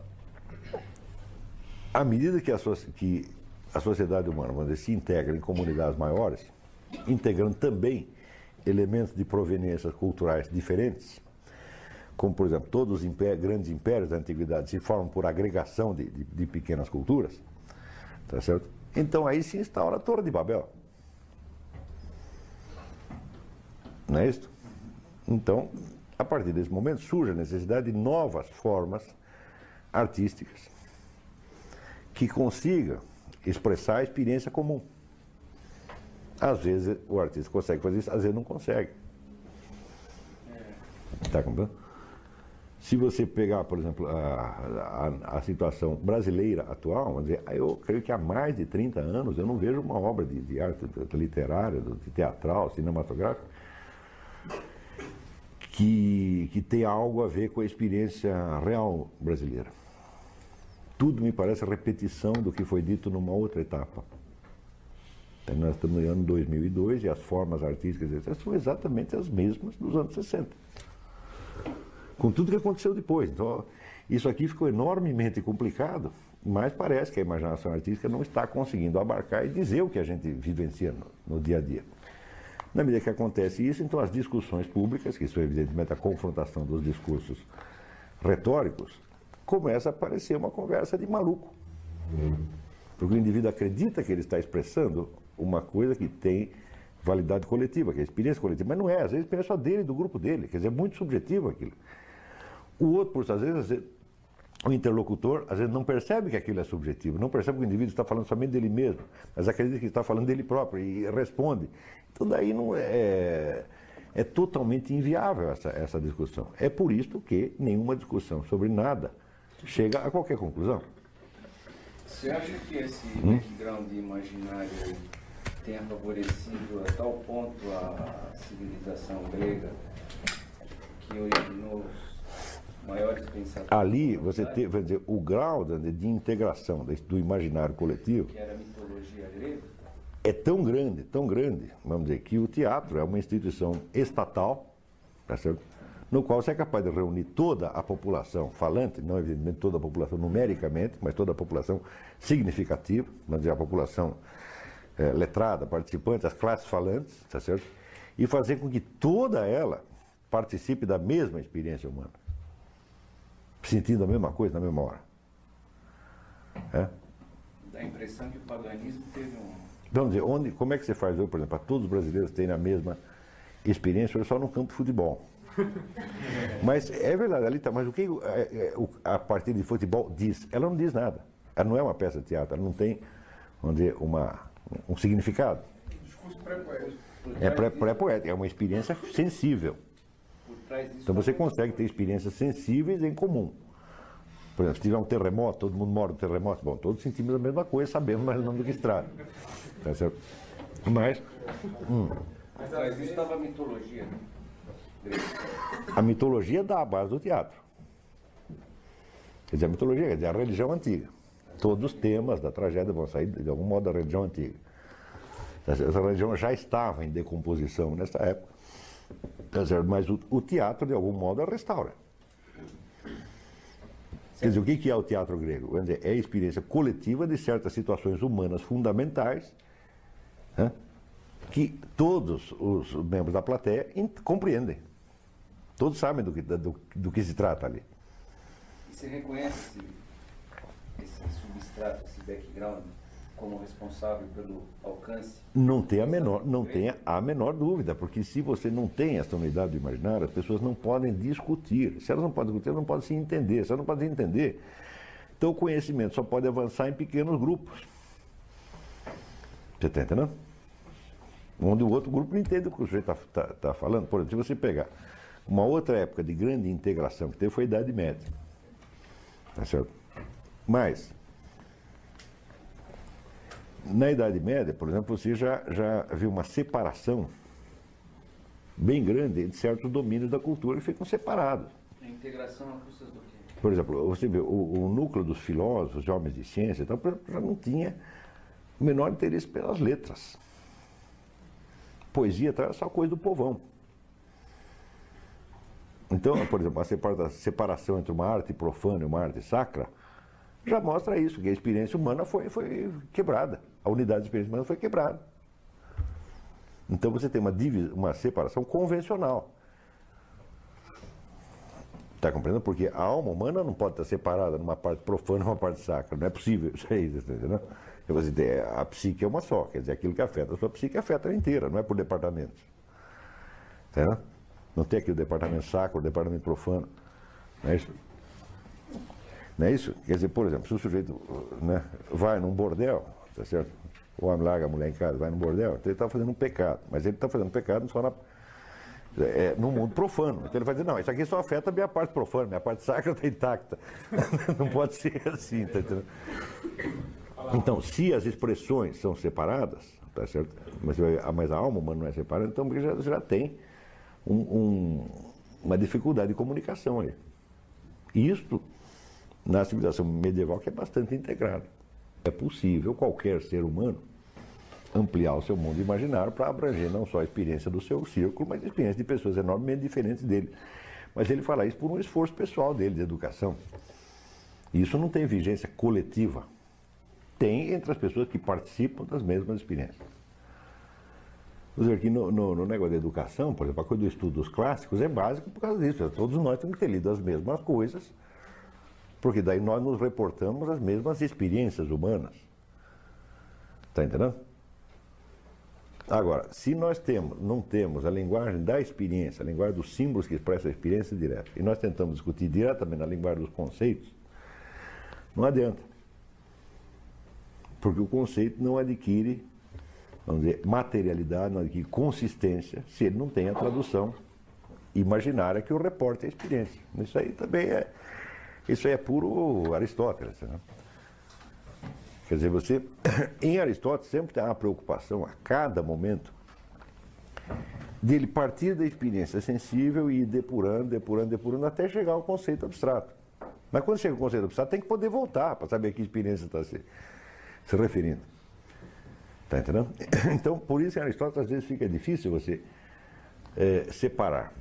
à medida que a, que a sociedade humana se integra em comunidades maiores, integrando também elementos de proveniências culturais diferentes, como, por exemplo, todos os impérios, grandes impérios da antiguidade se formam por agregação de, de, de pequenas culturas, tá certo? Então aí se instaura a Torre de Babel. Não é isso? Então, a partir desse momento surge a necessidade de novas formas artísticas que consigam expressar a experiência comum. Às vezes o artista consegue fazer isso, às vezes não consegue. Está compreendendo? Se você pegar, por exemplo, a, a, a, situação brasileira atual, vamos dizer, eu creio que há mais de 30 anos eu não vejo uma obra de, de arte literária, de teatral, cinematográfica, que, que tenha algo a ver com a experiência real brasileira. Tudo me parece repetição do que foi dito numa outra etapa. Então, nós estamos no ano 2002 e as formas artísticas são exatamente as mesmas dos anos 60. Com tudo que aconteceu depois. Então, isso aqui ficou enormemente complicado, mas parece que a imaginação artística não está conseguindo abarcar e dizer o que a gente vivencia no, no dia a dia. Na medida que acontece isso, então as discussões públicas, que são evidentemente a confrontação dos discursos retóricos, começa a parecer uma conversa de maluco. Porque o indivíduo acredita que ele está expressando uma coisa que tem validade coletiva, que é a experiência coletiva, mas não é, às vezes a experiência só dele, do grupo dele, quer dizer, é muito subjetivo aquilo. O outro, por às vezes, o interlocutor, às vezes, não percebe que aquilo é subjetivo, não percebe que o indivíduo está falando somente dele mesmo, mas acredita que está falando dele próprio e responde. Então, daí não é, é totalmente inviável essa, essa discussão. É por isso que nenhuma discussão sobre nada chega a qualquer conclusão. Você acha que esse hum? background imaginário tenha favorecido a tal ponto a civilização grega que originou os maiores pensadores? Ali você tem, vai dizer, o grau de, de integração do imaginário coletivo. Que era a mitologia grega? É tão grande, tão grande, vamos dizer, que o teatro é uma instituição estatal, tá certo? no qual você é capaz de reunir toda a população falante, não evidentemente toda a população numericamente, mas toda a população significativa, vamos dizer, a população é, letrada, participante, as classes falantes, tá certo? E fazer com que toda ela participe da mesma experiência humana, sentindo a mesma coisa na mesma hora. É? Dá a impressão que o paganismo teve um. Vamos dizer, onde, como é que você faz, por exemplo, para todos os brasileiros terem a mesma experiência, só no campo de futebol? Mas é verdade, ali está. Mas o que é, é, a partir de futebol diz? Ela não diz nada. Ela não é uma peça de teatro, ela não tem, vamos dizer, uma, um significado. É pré-poético, é uma experiência sensível. Então você consegue ter experiências sensíveis em comum. Por exemplo, se tiver um terremoto, todo mundo mora no terremoto, bom, todos sentimos a mesma coisa, sabemos mais ou menos do que se trata. Tá certo? Mas. Hum. Mas isso estava mitologia, né? A mitologia dá a base do teatro. Quer dizer, a mitologia, quer dizer, a religião antiga. Todos os temas da tragédia vão sair, de algum modo, da religião antiga. Essa religião já estava em decomposição nessa época, mas o, teatro, de algum modo, a restaura. Quer dizer, o que é o teatro grego? É a experiência coletiva de certas situações humanas fundamentais né, que todos os membros da plateia compreendem. Todos sabem do que, do, do que se trata ali. você reconhece esse, esse substrato, esse background como responsável pelo alcance? Não tem a menor, não tem a menor dúvida, porque se você não tem essa unidade do imaginário, as pessoas não podem discutir. Se elas não podem discutir, elas não podem se entender. Se elas não podem se entender, então o conhecimento só pode avançar em pequenos grupos. Você está entendendo? Onde o outro grupo não entende o que o sujeito está tá, tá falando. Por exemplo, se você pegar uma outra época de grande integração que teve foi a Idade Média. Tá certo? Mas, na Idade Média, por exemplo, você já, já viu uma separação bem grande entre certos domínios da cultura que ficam separados. A integração a custas do quê? Por exemplo, você vê, o, o núcleo dos filósofos, de homens de ciência, então, já não tinha o menor interesse pelas letras. Poesia era só coisa do povão. Então, por exemplo, a separação entre uma arte profana e uma arte sacra já mostra isso, que a experiência humana foi, foi quebrada. A unidade de experiência humana foi quebrada. Então você tem uma, uma separação convencional. Está compreendendo? Porque a alma humana não pode estar separada numa parte profana e uma parte sacra. Não é possível isso aí, entendeu? a psique é uma só, quer dizer, aquilo que afeta a sua psique afeta ela inteira, não é por departamentos. Entendeu? Não tem aqui o departamento sacro, o departamento profano. Não é isso? Não é isso? Quer dizer, por exemplo, se o sujeito né, vai num bordel, tá certo? O homem larga a mulher em casa, vai num bordel, então ele está fazendo um pecado. Mas ele está fazendo um pecado só na, é, no mundo profano. Então ele vai dizer, não, isso aqui só afeta a minha parte profana, minha parte sacra está intacta. não pode ser assim, tá entendendo? Então, se as expressões são separadas, tá certo? Mas, mas a alma humana não é separada, então já, já tem um, um, uma dificuldade de comunicação aí. Isto na civilização medieval que é bastante integrada. É possível qualquer ser humano ampliar o seu mundo imaginário para abranger não só a experiência do seu círculo, mas a experiência de pessoas enormemente diferentes dele. Mas ele fala isso por um esforço pessoal dele de educação. Isso não tem vigência coletiva. Tem entre as pessoas que participam das mesmas experiências. Vamos dizer, aqui no, no, no, negócio da educação, por exemplo, a coisa do estudo dos clássicos é básico por causa disso. Todos nós temos que ter lido as mesmas coisas, porque daí nós nos reportamos as mesmas experiências humanas. Está entendendo? Agora, se nós temos, não temos a linguagem da experiência, a linguagem dos símbolos que expressa a experiência direta, e nós tentamos discutir diretamente na linguagem dos conceitos, não adianta. Porque o conceito não adquire vamos dizer, materialidade, não adquire consistência, se ele não tem a tradução imaginária que o reporte a experiência. Isso aí também é, isso aí é puro Aristóteles. Né? Quer dizer, você, em Aristóteles, sempre tem uma preocupação a cada momento dele partir da experiência sensível e ir depurando, depurando, depurando, até chegar ao conceito abstrato. Mas quando chega o conceito abstrato, tem que poder voltar para saber a que experiência está se, se referindo. Está entendendo? Então, por isso em Aristóteles às vezes fica difícil você é, separar.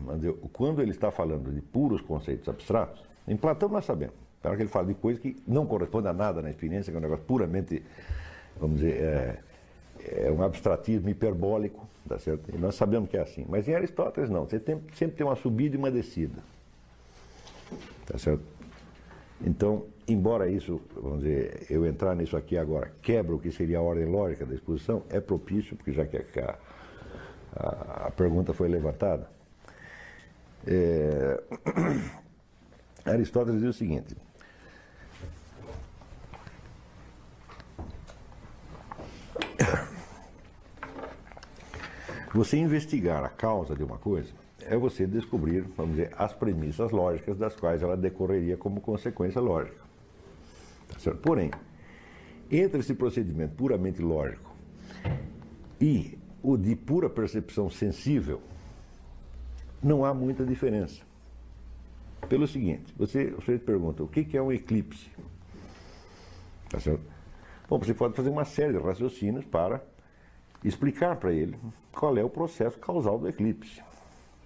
Quando ele está falando de puros conceitos abstratos, em Platão nós sabemos. Na hora que ele fala de coisas que não correspondem a nada na experiência, que é um negócio puramente, vamos dizer, é, é um abstratismo hiperbólico, tá certo? E nós sabemos que é assim. Mas em Aristóteles não, você tem, sempre tem uma subida e uma descida. Tá certo? Então, embora isso, vamos dizer, eu entrar nisso aqui agora, quebra o que seria a ordem lógica da exposição, é propício, porque já que a, a, a pergunta foi levantada. É, Aristóteles diz o seguinte: Você investigar a causa de uma coisa é você descobrir, vamos dizer, as premissas lógicas das quais ela decorreria como consequência lógica. Tá Porém, entre esse procedimento puramente lógico e o de pura percepção sensível, não há muita diferença. Pelo seguinte, você, você pergunta, o que é um eclipse? Tá certo? Bom, você pode fazer uma série de raciocínios para explicar para ele qual é o processo causal do eclipse.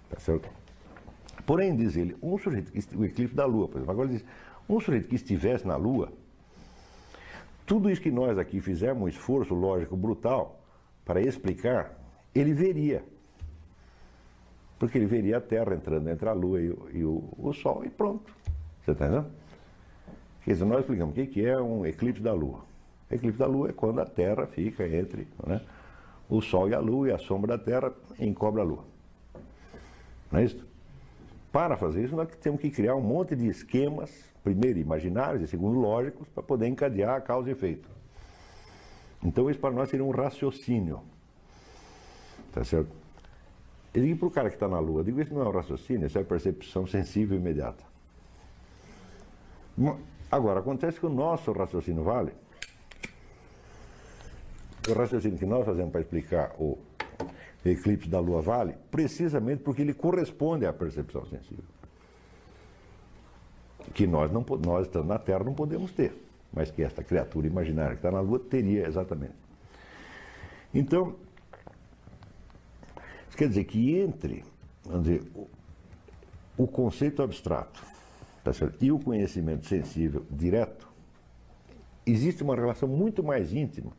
Tá certo? Porém, diz ele, um sujeito que o eclipse da Lua, por exemplo, agora diz, um sujeito que estivesse na Lua, tudo isso que nós aqui fizemos um esforço lógico brutal para explicar, ele veria. Porque ele veria a Terra entrando entre a Lua e o, e o, o Sol e pronto. Você está entendendo? Quer dizer, nós explicamos o que é um eclipse da Lua. Eclipse da Lua é quando a Terra fica entre né, o Sol e a Lua e a sombra da Terra encobre a Lua. Não é isso? Para fazer isso, nós temos que criar um monte de esquemas, primeiro imaginários e segundo lógicos, para poder encadear a causa e efeito. Então, isso para nós seria um raciocínio. Tá certo? Eu digo para o cara que está na Lua, digo, isso não é um raciocínio, isso é percepção sensível imediata. Agora, acontece que o nosso raciocínio vale. O raciocínio que nós fazemos para explicar o eclipse da Lua vale precisamente porque ele corresponde à percepção sensível. Que nós, não, nós estando na Terra, não podemos ter, mas que esta criatura imaginária que está na Lua teria exatamente. Então, quer dizer que entre vamos dizer, o, conceito abstrato tá e o conhecimento sensível direto, existe uma relação muito mais íntima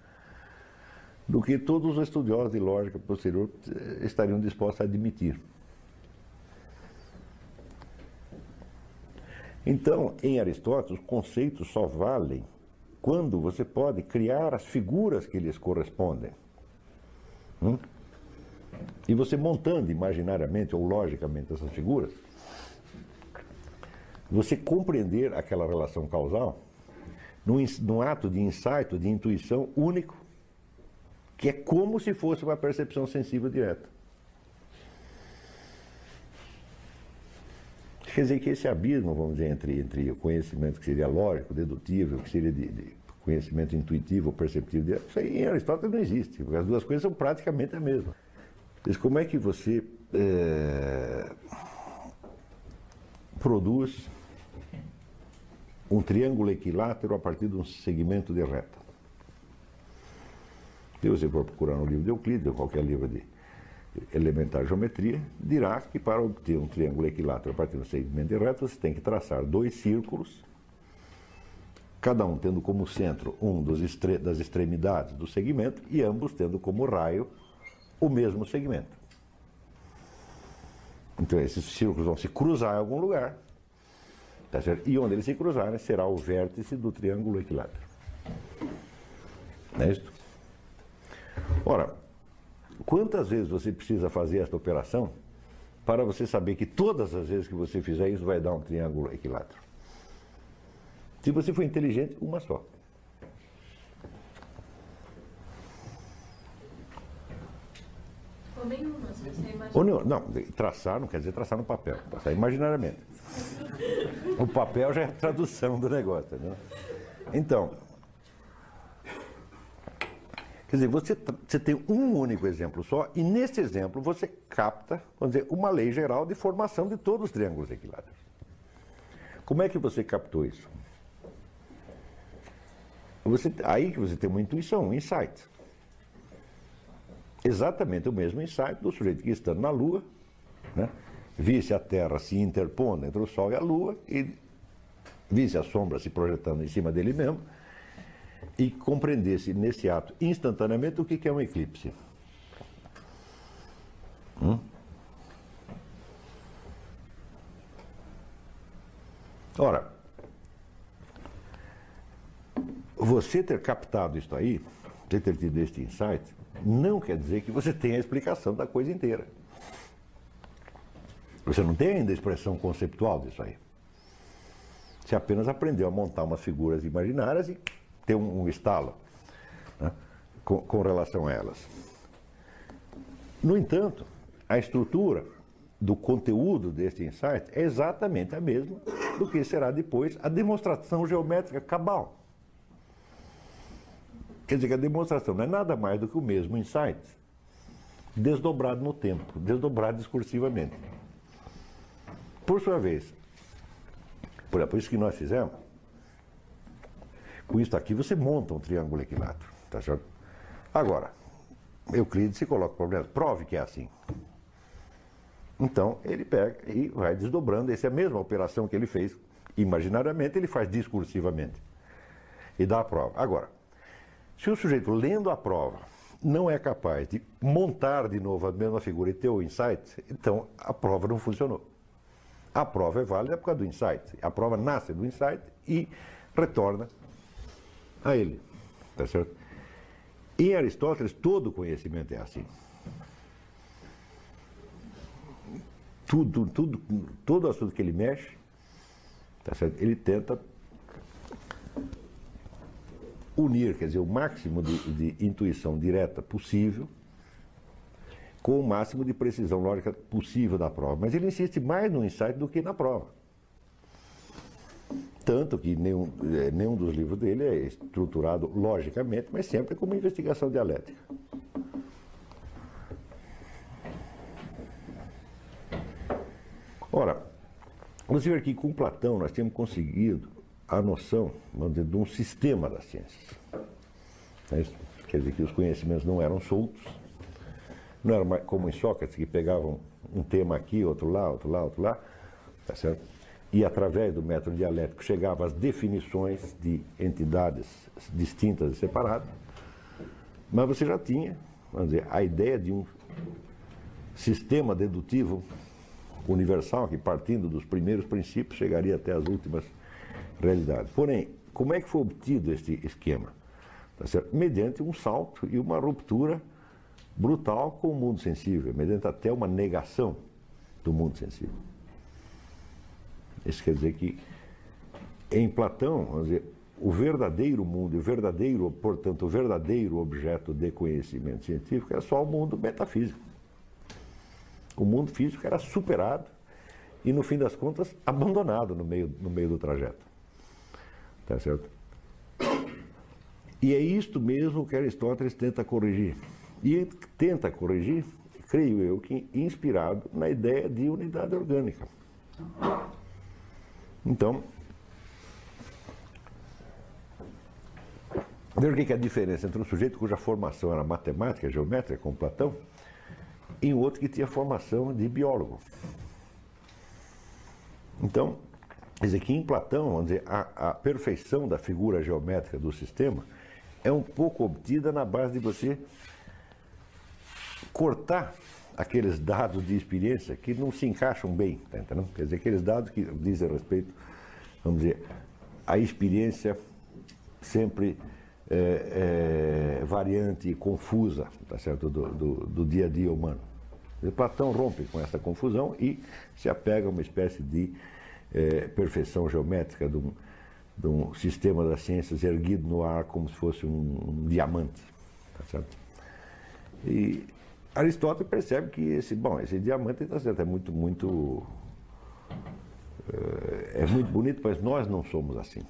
do que todos os estudiosos de lógica posterior eh, estariam dispostos a admitir. Então, em Aristóteles, os conceitos só valem quando você pode criar as figuras que lhes correspondem. Hum? E você montando imaginariamente ou logicamente essas figuras, você compreender aquela relação causal num, num ato de insight, de intuição único, que é como se fosse uma percepção sensível direta. Quer dizer que esse abismo, vamos dizer, entre, entre o conhecimento que seria lógico, dedutivo, que seria de, de conhecimento intuitivo, perceptivo, isso aí em Aristóteles não existe, porque as duas coisas são praticamente a mesma. Mas como é que você é, produz um triângulo equilátero a partir de um segmento de reta? Se você for procurar no livro de Euclides, ou qualquer livro de elementar geometria, dirá que para obter um triângulo equilátero a partir de um segmento de reta, você tem que traçar dois círculos, cada um tendo como centro um das extremidades do segmento e ambos tendo como raio o mesmo segmento. Então esses círculos vão se cruzar em algum lugar, tá e onde eles se cruzarem será o vértice do triângulo equilátero. Não é isso? Ora, quantas vezes você precisa fazer esta operação para você saber que todas as vezes que você fizer isso vai dar um triângulo equilátero? Se você for inteligente, uma só. Ou nenhuma, se você imaginar. Não, traçar não quer dizer traçar no papel, traçar imaginariamente. O papel já é a tradução do negócio, né? Então, quer dizer, você, você tem um único exemplo só, e nesse exemplo você capta, vamos dizer, uma lei geral de formação de todos os triângulos equiláteros. Como é que você captou isso? Você, aí que você tem uma intuição, um insight exatamente o mesmo insight do sujeito que estando na Lua, né, visse a Terra se interpondo entre o Sol e a Lua e visse a sombra se projetando em cima dele mesmo e compreendesse nesse ato instantaneamente o que é um eclipse. Hum? Ora, você ter captado isso aí, você ter tido este insight, não quer dizer que você tenha a explicação da coisa inteira. Você não tem ainda a expressão conceptual disso aí. Você apenas aprendeu a montar umas figuras imaginárias e ter um, um estalo né, com, com relação a elas. No entanto, a estrutura do conteúdo deste insight é exatamente a mesma do que será depois a demonstração geométrica cabal. Quer dizer que a demonstração não é nada mais do que o mesmo insight, desdobrado no tempo, desdobrado discursivamente. Por sua vez, por, isso que nós fizemos, com isso aqui você monta um triângulo equilátero, tá certo? Agora, Euclides se coloca o problema, prove que é assim. Então, ele pega e vai desdobrando, essa é a mesma operação que ele fez imaginariamente, ele faz discursivamente. E dá a prova. Agora, se o sujeito, lendo a prova, não é capaz de montar de novo a mesma figura e ter o insight, então a prova não funcionou. A prova é válida por causa do insight. A prova nasce do insight e retorna a ele. Tá certo? Em Aristóteles, todo conhecimento é assim. Tudo, tudo, todo assunto que ele mexe, tá certo? ele tenta unir, quer dizer, o máximo de, de intuição direta possível com o máximo de precisão lógica possível da prova. Mas ele insiste mais no insight do que na prova. Tanto que nenhum, eh, nenhum dos livros dele é estruturado logicamente, mas sempre como investigação dialética. Ora, você vê que com Platão nós temos conseguido a noção vamos dizer, de um sistema das ciências. É Quer dizer que os conhecimentos não eram soltos, não era como em Sócrates, que pegavam um tema aqui, outro lá, outro lá, outro lá, tá certo? E através do método dialético chegava às definições de entidades distintas e separadas, mas você já tinha, vamos dizer, a ideia de um sistema dedutivo universal que partindo dos primeiros princípios chegaria até as últimas realidades. Porém, como é que foi obtido este esquema? Tá mediante um salto e uma ruptura brutal com o mundo sensível, mediante até uma negação do mundo sensível. Isso quer dizer que em Platão, vamos dizer, o verdadeiro mundo, o verdadeiro, portanto, o verdadeiro objeto de conhecimento científico era só o mundo metafísico. O mundo físico era superado e, no fim das contas, abandonado no meio, no meio do trajeto. Tá certo? E é isto mesmo que Aristóteles tenta corrigir. E tenta corrigir, creio eu, que inspirado na ideia de unidade orgânica. Então, veja o que é a diferença entre um sujeito cuja formação era matemática, geométrica, como Platão, e um outro que tinha formação de biólogo. Então, quer dizer que em Platão, vamos dizer, a, a perfeição da figura geométrica do sistema é um pouco obtida na base de você cortar aqueles dados de experiência que não se encaixam bem, tá entendendo? Quer dizer, aqueles dados que dizem respeito, vamos dizer, à experiência sempre é, é, variante e confusa, tá certo, do, do, do, dia a dia humano. Platão rompe com essa confusão e se apega a uma espécie de é, perfeição geométrica de um, de um, sistema das ciências erguido no ar como se fosse um, um diamante, tá certo? E Aristóteles percebe que esse, bom, esse diamante está certo, é muito, muito. É, é muito bonito, mas nós não somos assim.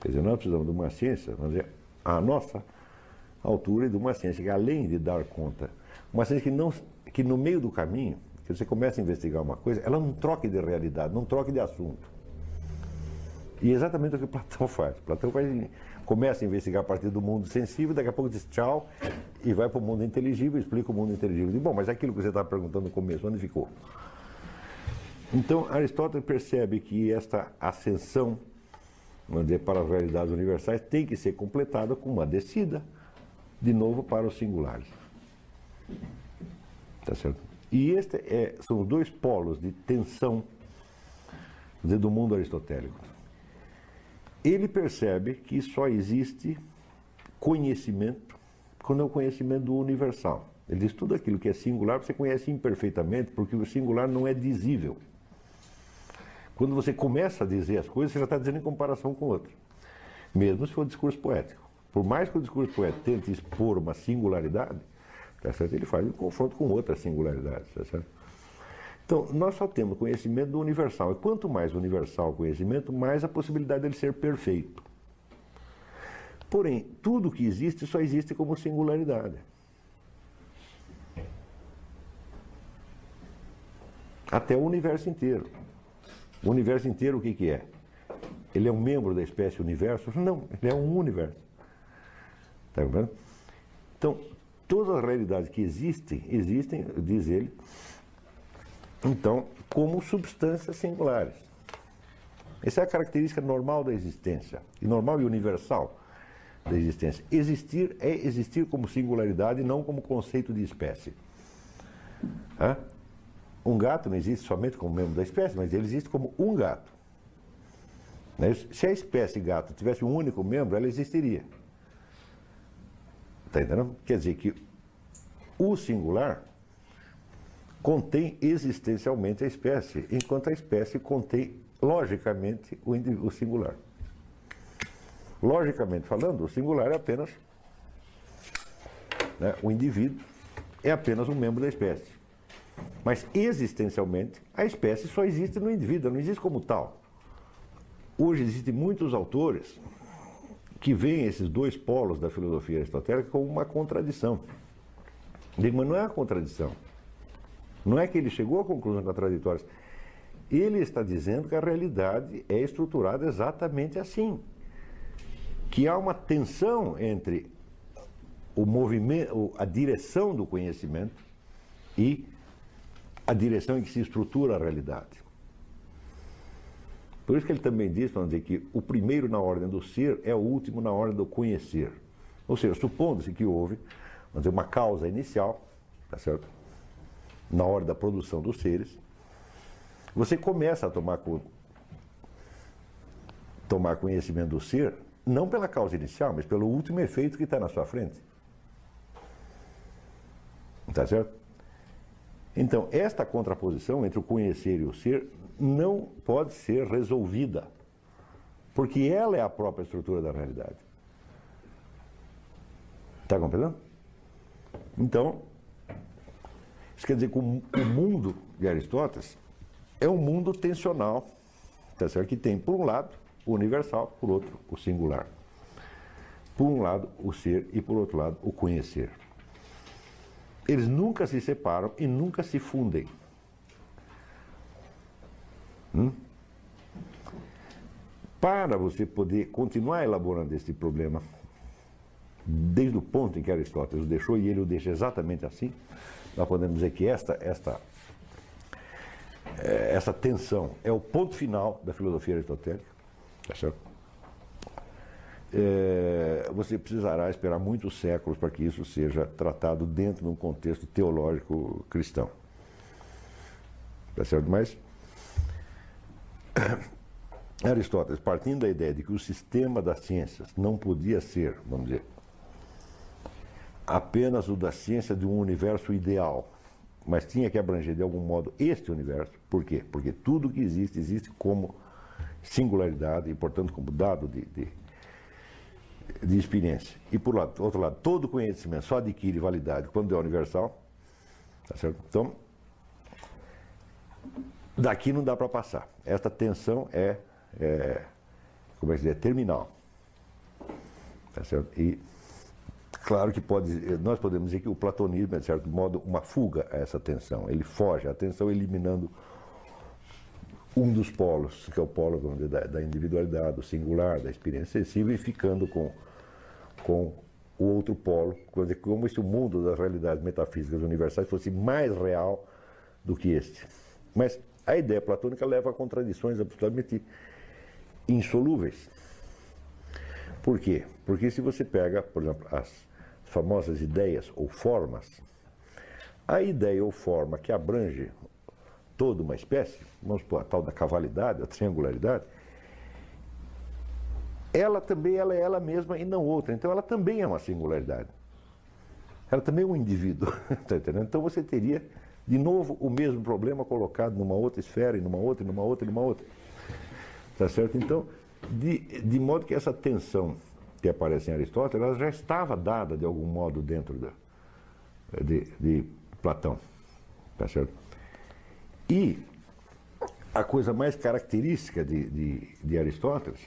Quer dizer, nós precisamos de uma ciência, a nossa altura e de uma ciência que, além de dar conta, uma ciência que, não, que no meio do caminho, que você começa a investigar uma coisa, ela não troque de realidade, não troque de assunto. E é exatamente o que Platão faz. Platão faz, começa a investigar a partir do mundo sensível, daqui a pouco diz tchau e vai para o mundo inteligível, explica o mundo inteligível. Diz, bom, mas aquilo que você estava perguntando no começo, onde ficou? Então, Aristóteles percebe que esta ascensão dizer, para as realidades universais tem que ser completada com uma descida, de novo, para os singulares. Tá certo? E este é, são dois polos de tensão do mundo aristotélico ele percebe que só existe conhecimento quando é o conhecimento do universal. Ele diz tudo aquilo que é singular você conhece imperfeitamente, porque o singular não é dizível. Quando você começa a dizer as coisas, você já está dizendo em comparação com outro. Mesmo se for discurso poético. Por mais que o discurso poético tente expor uma singularidade, tá certo? ele faz um confronto com outras singularidades. Tá certo? Então, nós só temos conhecimento do universal. E quanto mais universal o conhecimento, mais a possibilidade dele ser perfeito. Porém, tudo que existe só existe como singularidade. Até o universo inteiro. O universo inteiro o que, que é? Ele é um membro da espécie universo? Não, ele é um universo. Está vendo? Então, todas as realidades que existem, existem, diz ele, então, como substâncias singulares. Essa é a característica normal da existência, e normal e universal da existência. Existir é existir como singularidade, não como conceito de espécie. Hã? Um gato não existe somente como membro da espécie, mas ele existe como um gato. Né? Se a espécie gato tivesse um único membro, ela existiria. Está entendendo? Quer dizer que o singular contém existencialmente a espécie, enquanto a espécie contém logicamente o, o singular. Logicamente falando, o singular é apenas né, o indivíduo, é apenas um membro da espécie. Mas existencialmente, a espécie só existe no indivíduo, não existe como tal. Hoje existem muitos autores que veem esses dois polos da filosofia aristotélica como uma contradição. Digo, mas não é uma contradição. Não é que ele chegou a conclusões contraditórias. Ele está dizendo que a realidade é estruturada exatamente assim. Que há uma tensão entre o movimento, a direção do conhecimento e a direção em que se estrutura a realidade. Por isso que ele também diz, vamos dizer, que o primeiro na ordem do ser é o último na ordem do conhecer. Ou seja, supondo-se que houve, vamos dizer, uma causa inicial, tá certo? Na hora da produção dos seres, você começa a tomar, tomar conhecimento do ser, não pela causa inicial, mas pelo último efeito que está na sua frente. Tá certo? Então, esta contraposição entre o conhecer e o ser não pode ser resolvida, porque ela é a própria estrutura da realidade. Está compreendendo? Então, isso quer dizer que o mundo de Aristóteles é um mundo tensional, tá certo? que tem, por um lado, o universal, por outro, o singular. Por um lado, o ser e, por outro lado, o conhecer. Eles nunca se separam e nunca se fundem. Hum? Para você poder continuar elaborando esse problema, desde o ponto em que Aristóteles o deixou, e ele o deixa exatamente assim, nós podemos dizer que esta, esta, eh, essa tensão é o ponto final da filosofia aristotélica. Tá certo? É, você precisará esperar muitos séculos para que isso seja tratado dentro de um contexto teológico cristão. Tá certo? Mas Aristóteles, partindo da ideia de que o sistema das ciências não podia ser, vamos dizer, apenas o da ciência de um universo ideal, mas tinha que abranger de algum modo este universo. Por quê? Porque tudo que existe, existe como singularidade e, portanto, como dado de, de, de experiência. E, por outro lado, todo conhecimento só adquire validade quando é universal. Tá certo? Então, Daqui não dá para passar. Esta tensão é, é como é que dizer, terminal. Tá? E claro que pode, nós podemos dizer que o platonismo é, de certo modo, uma fuga a essa tensão. Ele foge à tensão eliminando um dos polos, que é o polo dizer, da, da, individualidade, do singular, da experiência sensível, e ficando com, com o outro polo, como se o mundo das realidades metafísicas universais fosse mais real do que este. Mas a ideia platônica leva a contradições absolutamente insolúveis. Por quê? Porque se você pega, por exemplo, as famosas ideias ou formas, a ideia ou forma que abrange toda uma espécie, vamos supor a tal da cavalidade, a triangularidade, ela também ela é ela mesma e não outra. Então ela também é uma singularidade. Ela também é um indivíduo. Tá entendendo? Então você teria de novo, o mesmo problema colocado numa outra esfera, e numa outra, e numa outra, e numa outra. Tá certo? Então, de, de modo que essa tensão que aparece em Aristóteles, ela já estava dada de algum modo dentro da, de, de Platão. Tá certo? E a coisa mais característica de, de, de Aristóteles,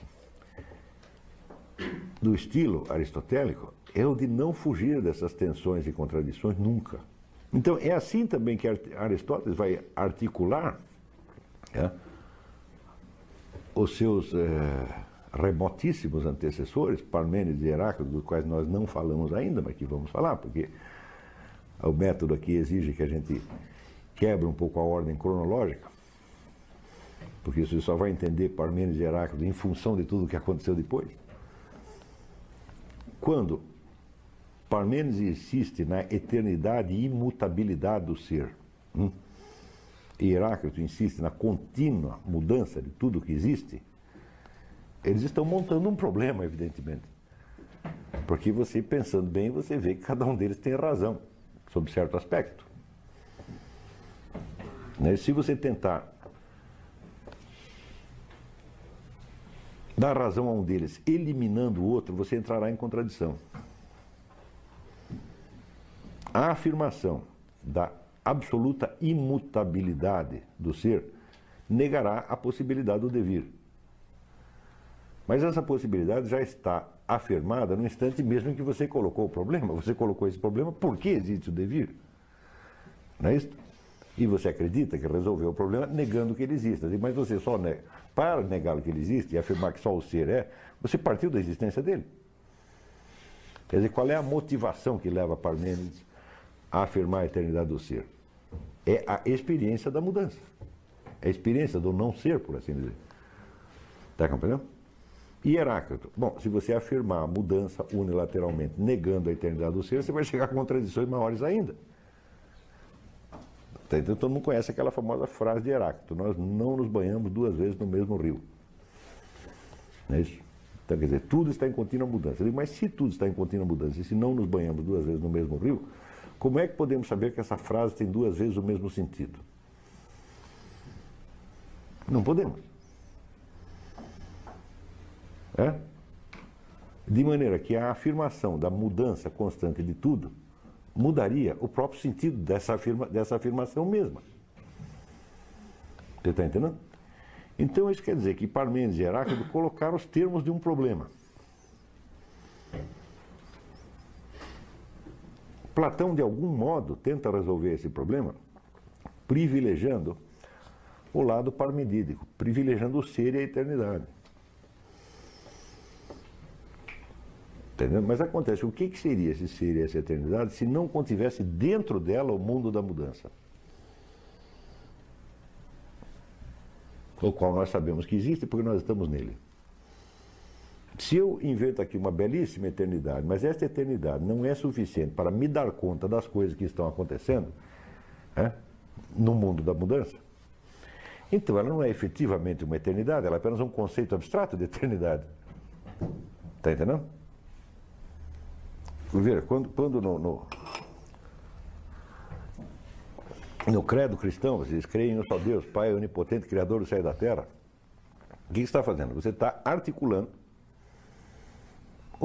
do estilo aristotélico, é o de não fugir dessas tensões e contradições nunca. Então, é assim também que Aristóteles vai articular é, os seus é, remotíssimos antecessores, Parmênides e Heráclito, dos quais nós não falamos ainda, mas que vamos falar, porque o método aqui exige que a gente quebre um pouco a ordem cronológica, porque você só vai entender Parmênides e Heráclito em função de tudo o que aconteceu depois. Quando Parmênides insiste na eternidade e imutabilidade do ser. Hum? E Heráclito insiste na contínua mudança de tudo que existe. eles estão montando um problema, evidentemente. Porque você, pensando bem, você vê que cada um deles tem razão, sob certo aspecto. Né? Se você tentar dar razão a um deles eliminando o outro, você entrará em contradição. A afirmação da absoluta imutabilidade do ser negará a possibilidade do devir. Mas essa possibilidade já está afirmada no instante mesmo em que você colocou o problema. Você colocou esse problema porque existe o devir. Não é isso? E você acredita que resolveu o problema negando que ele exista. Mas você só nega. Para negar que ele existe e afirmar que só o ser é, você partiu da existência dele. Quer dizer, qual é a motivação que leva Parmênides a afirmar a eternidade do ser? É a experiência da mudança. É a experiência do não ser, por assim dizer. Está compreendendo? E Heráclito? Bom, se você afirmar a mudança unilateralmente, negando a eternidade do ser, você vai chegar a contradições maiores ainda. Então todo mundo conhece aquela famosa frase de Heráclito: Nós não nos banhamos duas vezes no mesmo rio. Não é isso? Então, quer dizer, tudo está em contínua mudança. Mas se tudo está em contínua mudança e se não nos banhamos duas vezes no mesmo rio, como é que podemos saber que essa frase tem duas vezes o mesmo sentido? Não podemos. É? De maneira que a afirmação da mudança constante de tudo mudaria o próprio sentido dessa, afirma, dessa afirmação mesma. Você está entendendo? Então isso quer dizer que Parmênides e Heráclito colocaram os termos de um problema. Platão, de algum modo, tenta resolver esse problema privilegiando o lado parmedídico, privilegiando o ser e a eternidade. Entendeu? Mas acontece, o que, que seria esse ser e essa eternidade se não contivesse dentro dela o mundo da mudança? O qual nós sabemos que existe porque nós estamos nele. Se eu invento aqui uma belíssima eternidade, mas esta eternidade não é suficiente para me dar conta das coisas que estão acontecendo é, no mundo da mudança, então ela não é efetivamente uma eternidade, ela é apenas um conceito abstrato de eternidade. Está entendendo? Ver, quando, quando no, no, no, credo cristão vocês creem no só Deus, Pai onipotente, Criador do céu e da terra, o que você está fazendo? Você está articulando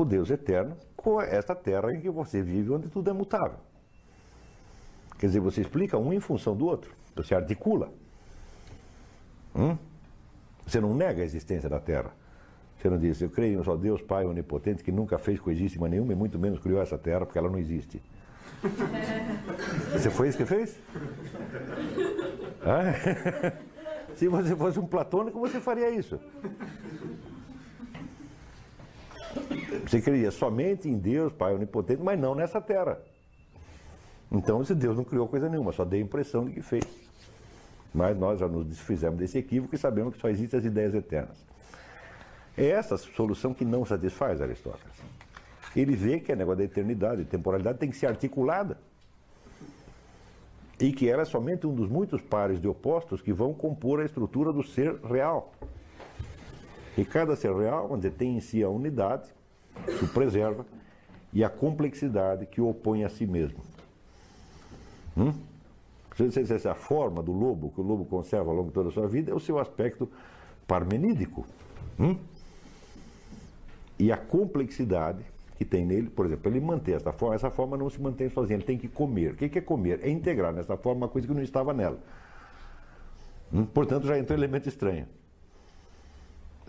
o Deus eterno com esta terra em que você vive, onde tudo é mutável. Quer dizer, você explica um em função do outro, você articula. Hum? Você não nega a existência da terra. Você não diz, eu creio em um só Deus, Pai onipotente, que nunca fez coisíssima nenhuma e muito menos criou essa terra, porque ela não existe. Você foi isso que fez? Ah? Se você fosse um platônico, você faria isso. Você cria somente em Deus, Pai onipotente, mas não nessa terra. Então, se Deus não criou coisa nenhuma, só deu a impressão de que fez. Mas nós já nos desfizemos desse equívoco e sabemos que só existem as ideias eternas. É essa solução que não satisfaz Aristóteles. Ele vê que a negócio da eternidade temporalidade tem que ser articulada. E que ela é somente um dos muitos pares de opostos que vão compor a estrutura do ser real. E cada ser real, onde tem em si a unidade, que o preserva, e a complexidade que o opõe a si mesmo. Hum? Se a forma do lobo, que o lobo conserva ao longo de toda a sua vida, é o seu aspecto parmenídico. Hum? E a complexidade que tem nele, por exemplo, ele manter essa forma, essa forma não se mantém sozinha, ele tem que comer. O que é comer? É integrar nessa forma uma coisa que não estava nela. Hum? Portanto, já entra um elemento estranho.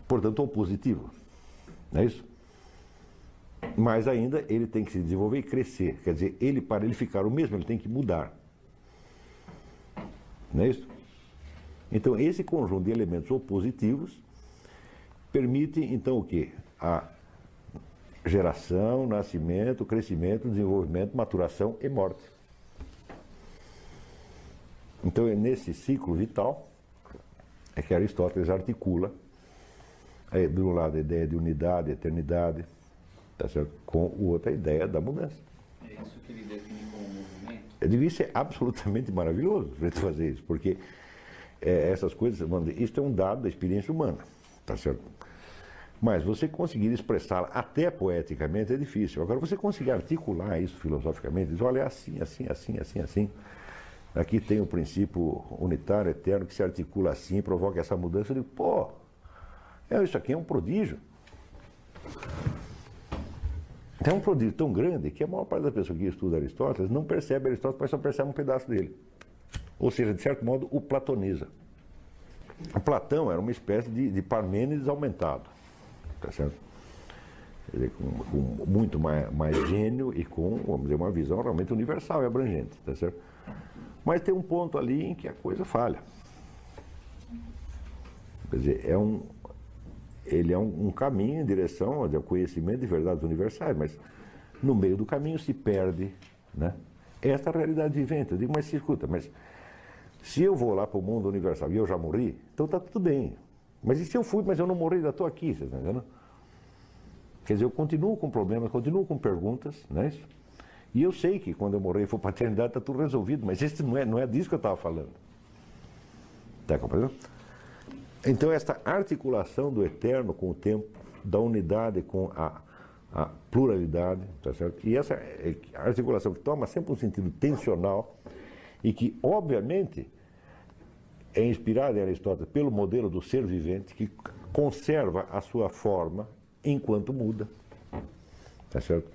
Portanto, opositivo. Não é isso? Mas ainda ele tem que se desenvolver e crescer. Quer dizer, ele, para ele ficar o mesmo, ele tem que mudar. Não é isso? Então, esse conjunto de elementos opositivos permite, então, o quê? A geração, nascimento, crescimento, desenvolvimento, maturação e morte. Então é nesse ciclo vital é que Aristóteles articula, é, de um lado a ideia de unidade, eternidade, tá certo? com o outro a ideia da mudança. É isso que ele define como movimento? É, devia ser absolutamente maravilhoso fazer isso, porque é, essas coisas, isso é um dado da experiência humana, tá certo? Mas você conseguir expressá-la até poeticamente é difícil. Agora, você conseguir articular isso filosoficamente, dizer, olha, é assim, assim, assim, assim, assim. Aqui tem o princípio unitário, eterno, que se articula assim, provoca essa mudança. Eu digo, pô, é, isso aqui é um prodígio. É um prodígio tão grande que a maior parte das pessoas que estuda Aristóteles não percebe Aristóteles, mas só percebe um pedaço dele. Ou seja, de certo modo, o platoniza. O Platão era uma espécie de, de Parmênides aumentado. Tá certo? Dizer, com, com, muito mais, mais gênio e com, vamos dizer, uma visão realmente universal e abrangente. Tá certo? Mas tem um ponto ali em que a coisa falha. Quer dizer, é um, ele é um, um caminho em direção ao conhecimento de verdades universais, mas no meio do caminho se perde né, esta realidade vivente. Eu digo, mas escuta, mas se eu vou lá para o mundo universal e eu já morri, então está tudo bem. Mas e se eu fui, mas eu não morri, ainda estou aqui, você está entendendo? Quer dizer, eu continuo com problemas, continuo com perguntas, não é isso? E eu sei que quando eu morrer e for para a eternidade está tudo resolvido, mas esse não é, não é disso que eu estava falando. Está compreendendo? Então, esta articulação do eterno com o tempo, da unidade com a, a pluralidade, tá certo? E essa é, articulação que toma sempre um sentido tensional e que, obviamente, é inspirada em Aristóteles pelo modelo do ser vivente que conserva a sua forma enquanto muda. Tá certo?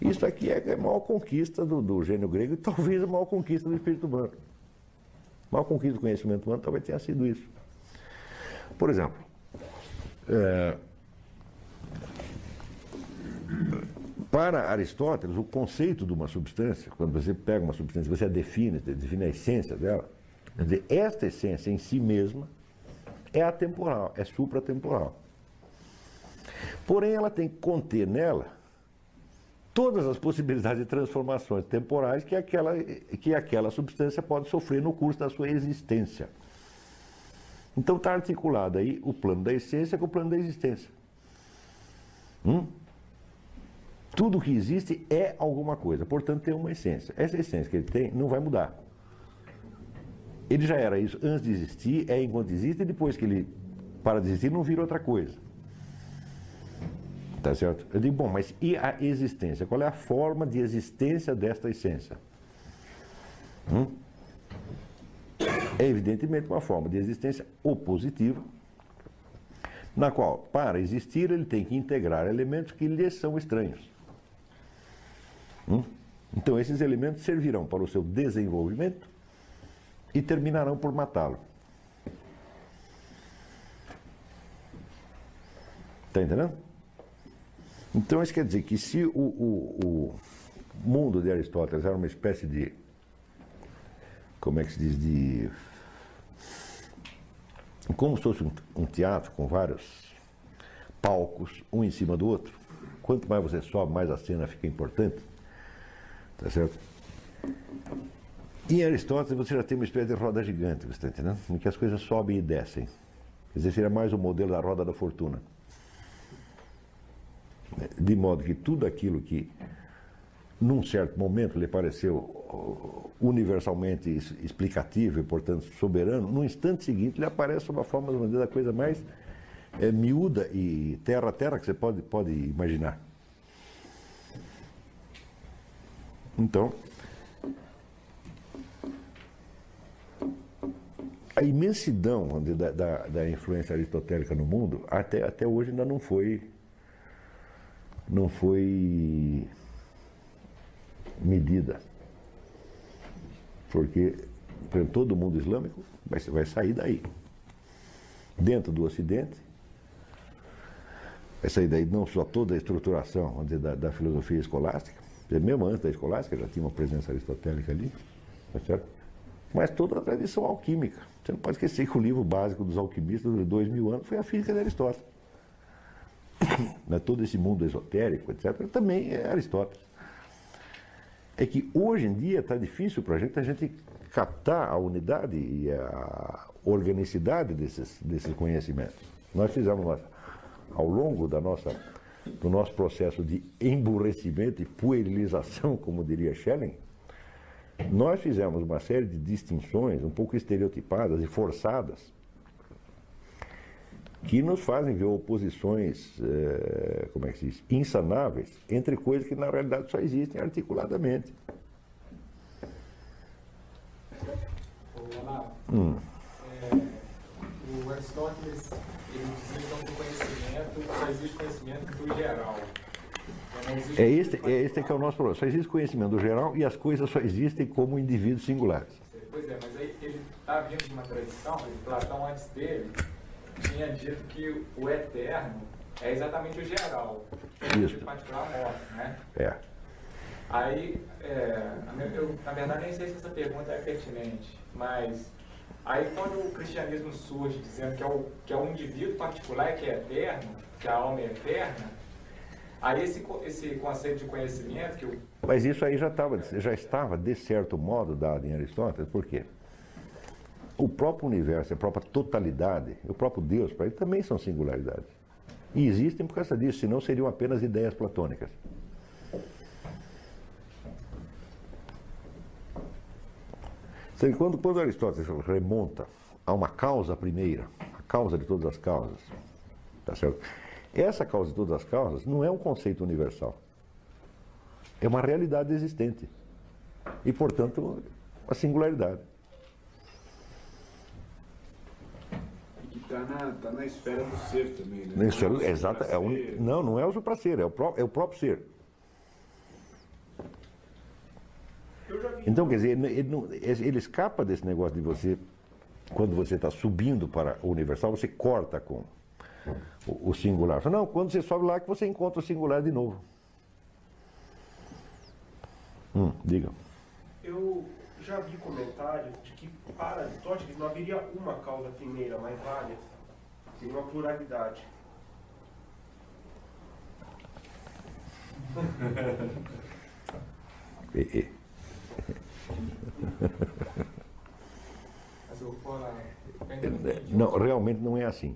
Isso aqui é a maior conquista do, do gênio grego e talvez a maior conquista do espírito humano. A maior conquista do conhecimento humano talvez tenha sido isso. Por exemplo, é, para Aristóteles, o conceito de uma substância, quando você pega uma substância, você a define, define a essência dela, quer dizer, esta essência em si mesma é atemporal, é supratemporal. Porém, ela tem que conter nela todas as possibilidades de transformações temporais que aquela, que aquela substância pode sofrer no curso da sua existência. Então está articulado aí o plano da essência com o plano da existência. Hum? Tudo que existe é alguma coisa, portanto tem uma essência. Essa essência que ele tem não vai mudar. Ele já era isso antes de existir, é enquanto existe, e depois que ele para de existir, não vira outra coisa. Tá certo? Eu digo, bom, mas e a existência? Qual é a forma de existência desta essência? Hum? É evidentemente uma forma de existência opositiva, na qual, para existir, ele tem que integrar elementos que lhe são estranhos. Hum? Então, esses elementos servirão para o seu desenvolvimento e terminarão por matá-lo. Está entendendo? Então, isso quer dizer que se o, o, o mundo de Aristóteles era uma espécie de. Como é que se diz? De como se fosse um, teatro com vários palcos, um em cima do outro. Quanto mais você sobe, mais a cena fica importante. Tá certo? Em Aristóteles você já tem uma espécie de roda gigante, você está entendendo? Em que as coisas sobem e descem. Quer dizer, seria mais o modelo da roda da fortuna. De modo que tudo aquilo que num certo momento lhe pareceu uh, universalmente explicativo e, portanto, soberano, no instante seguinte lhe aparece uma forma de da coisa mais é, miúda e terra a terra que você pode, pode imaginar. Então, a imensidão da, da, da, influência aristotélica no mundo até, até hoje ainda não foi não foi medida. Porque todo mundo islâmico vai, vai sair daí. Dentro do Ocidente, vai sair daí não só toda a estruturação vamos dizer, da, da filosofia escolástica, mesmo antes da escolástica já tinha uma presença aristotélica ali, tá certo? mas toda a tradição alquímica. Você não pode esquecer que o livro básico dos alquimistas de dois mil anos foi a física de Aristóteles. Todo esse mundo esotérico, etc., também é Aristóteles é que hoje em dia está difícil para a gente a gente captar a unidade e a organicidade desses, desses conhecimentos. Nós fizemos ao longo da nossa, do nosso processo de emburrecimento e puerilização, como diria Schelling, nós fizemos uma série de distinções um pouco estereotipadas e forçadas que nos fazem ver oposições, é, como é que se diz, insanáveis entre coisas que na realidade só existem articuladamente. Hum. É, o Aristóteles ele dizia então, que o conhecimento só existe conhecimento do geral. É este, é este que é o nosso problema. Só existe conhecimento do geral e as coisas só existem como indivíduos singulares. Pois é, mas aí ele está vindo de uma tradição, Platão antes dele tinha dito que o eterno é exatamente o geral. Isso. O particular morto, né? É. Aí, é, eu, na verdade, nem sei se essa pergunta é pertinente, mas aí quando o cristianismo surge dizendo que é o, que é o indivíduo particular que é eterno, que a alma é eterna, aí esse, esse conceito de conhecimento que o... Mas isso aí já, tava, já estava, de certo modo, dado em Aristóteles, por quê? O próprio universo, a própria totalidade, o próprio Deus, para ele também são singularidades. E existem por causa disso, senão seriam apenas ideias platônicas. Quando, quando Aristóteles remonta a uma causa primeira, a causa de todas as causas, tá certo? Essa causa de todas as causas não é um conceito universal. É uma realidade existente. E, portanto, uma singularidade. E que está na, tá na esfera do ser também, né? Na esfera, exata, é um, não, não é o supracer, é o, pró, é o próprio ser. Então, quer dizer, ele, não, ele escapa desse negócio de você, quando você está subindo para o universal, você corta com o, o singular. Não, quando você sobe lá que você encontra o singular de novo. Hum, diga. Eu já vi comentários de que para Aristóteles não haveria uma causa primeira, mas várias. Tem uma pluralidade. e, e. Não, realmente não é assim.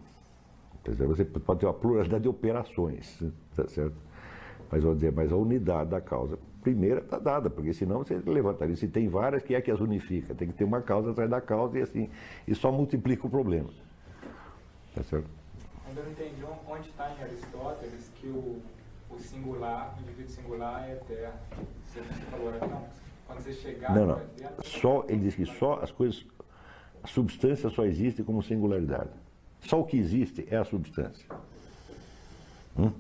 Você pode ter uma pluralidade de operações, tá certo? Mas vou dizer, mas a unidade da causa primeira está dada, porque senão você levantaria. Se tem várias, que é que as unifica? Tem que ter uma causa atrás da causa e assim, e só multiplica o problema. Tá certo? Ainda não entendi onde está em Aristóteles que o, o singular, o indivíduo singular é eterno. Você falou, não, quando você chegar. Não, não. Só, ele diz que só as coisas. A substância só existe como singularidade. Só o que existe é a substância. Hum?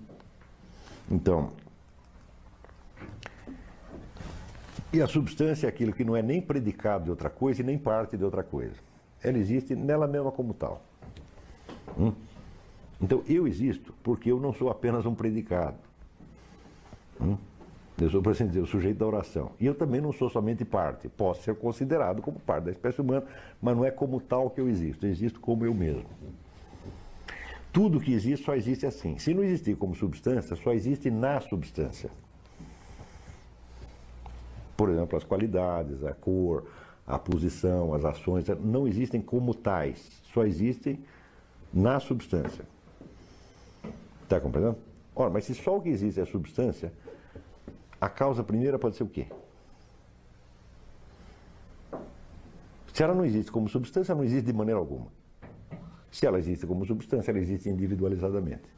Então. E a substância é aquilo que não é nem predicado de outra coisa e nem parte de outra coisa. Ela existe nela mesma como tal. Hum? Então eu existo porque eu não sou apenas um predicado. Hum? Eu sou, por assim dizer, o sujeito da oração. E eu também não sou somente parte. Posso ser considerado como parte da espécie humana, mas não é como tal que eu existo. Eu existo como eu mesmo. Tudo que existe só existe assim. Se não existir como substância, só existe na substância. Por exemplo, as qualidades, a cor, a posição, as ações, não existem como tais. Só existem na substância. Está compreendendo? Ora, mas se só o que existe é a substância, a causa primeira pode ser o quê? Se ela não existe como substância, não existe de maneira alguma. Se ela existe como substância, ela existe individualizadamente.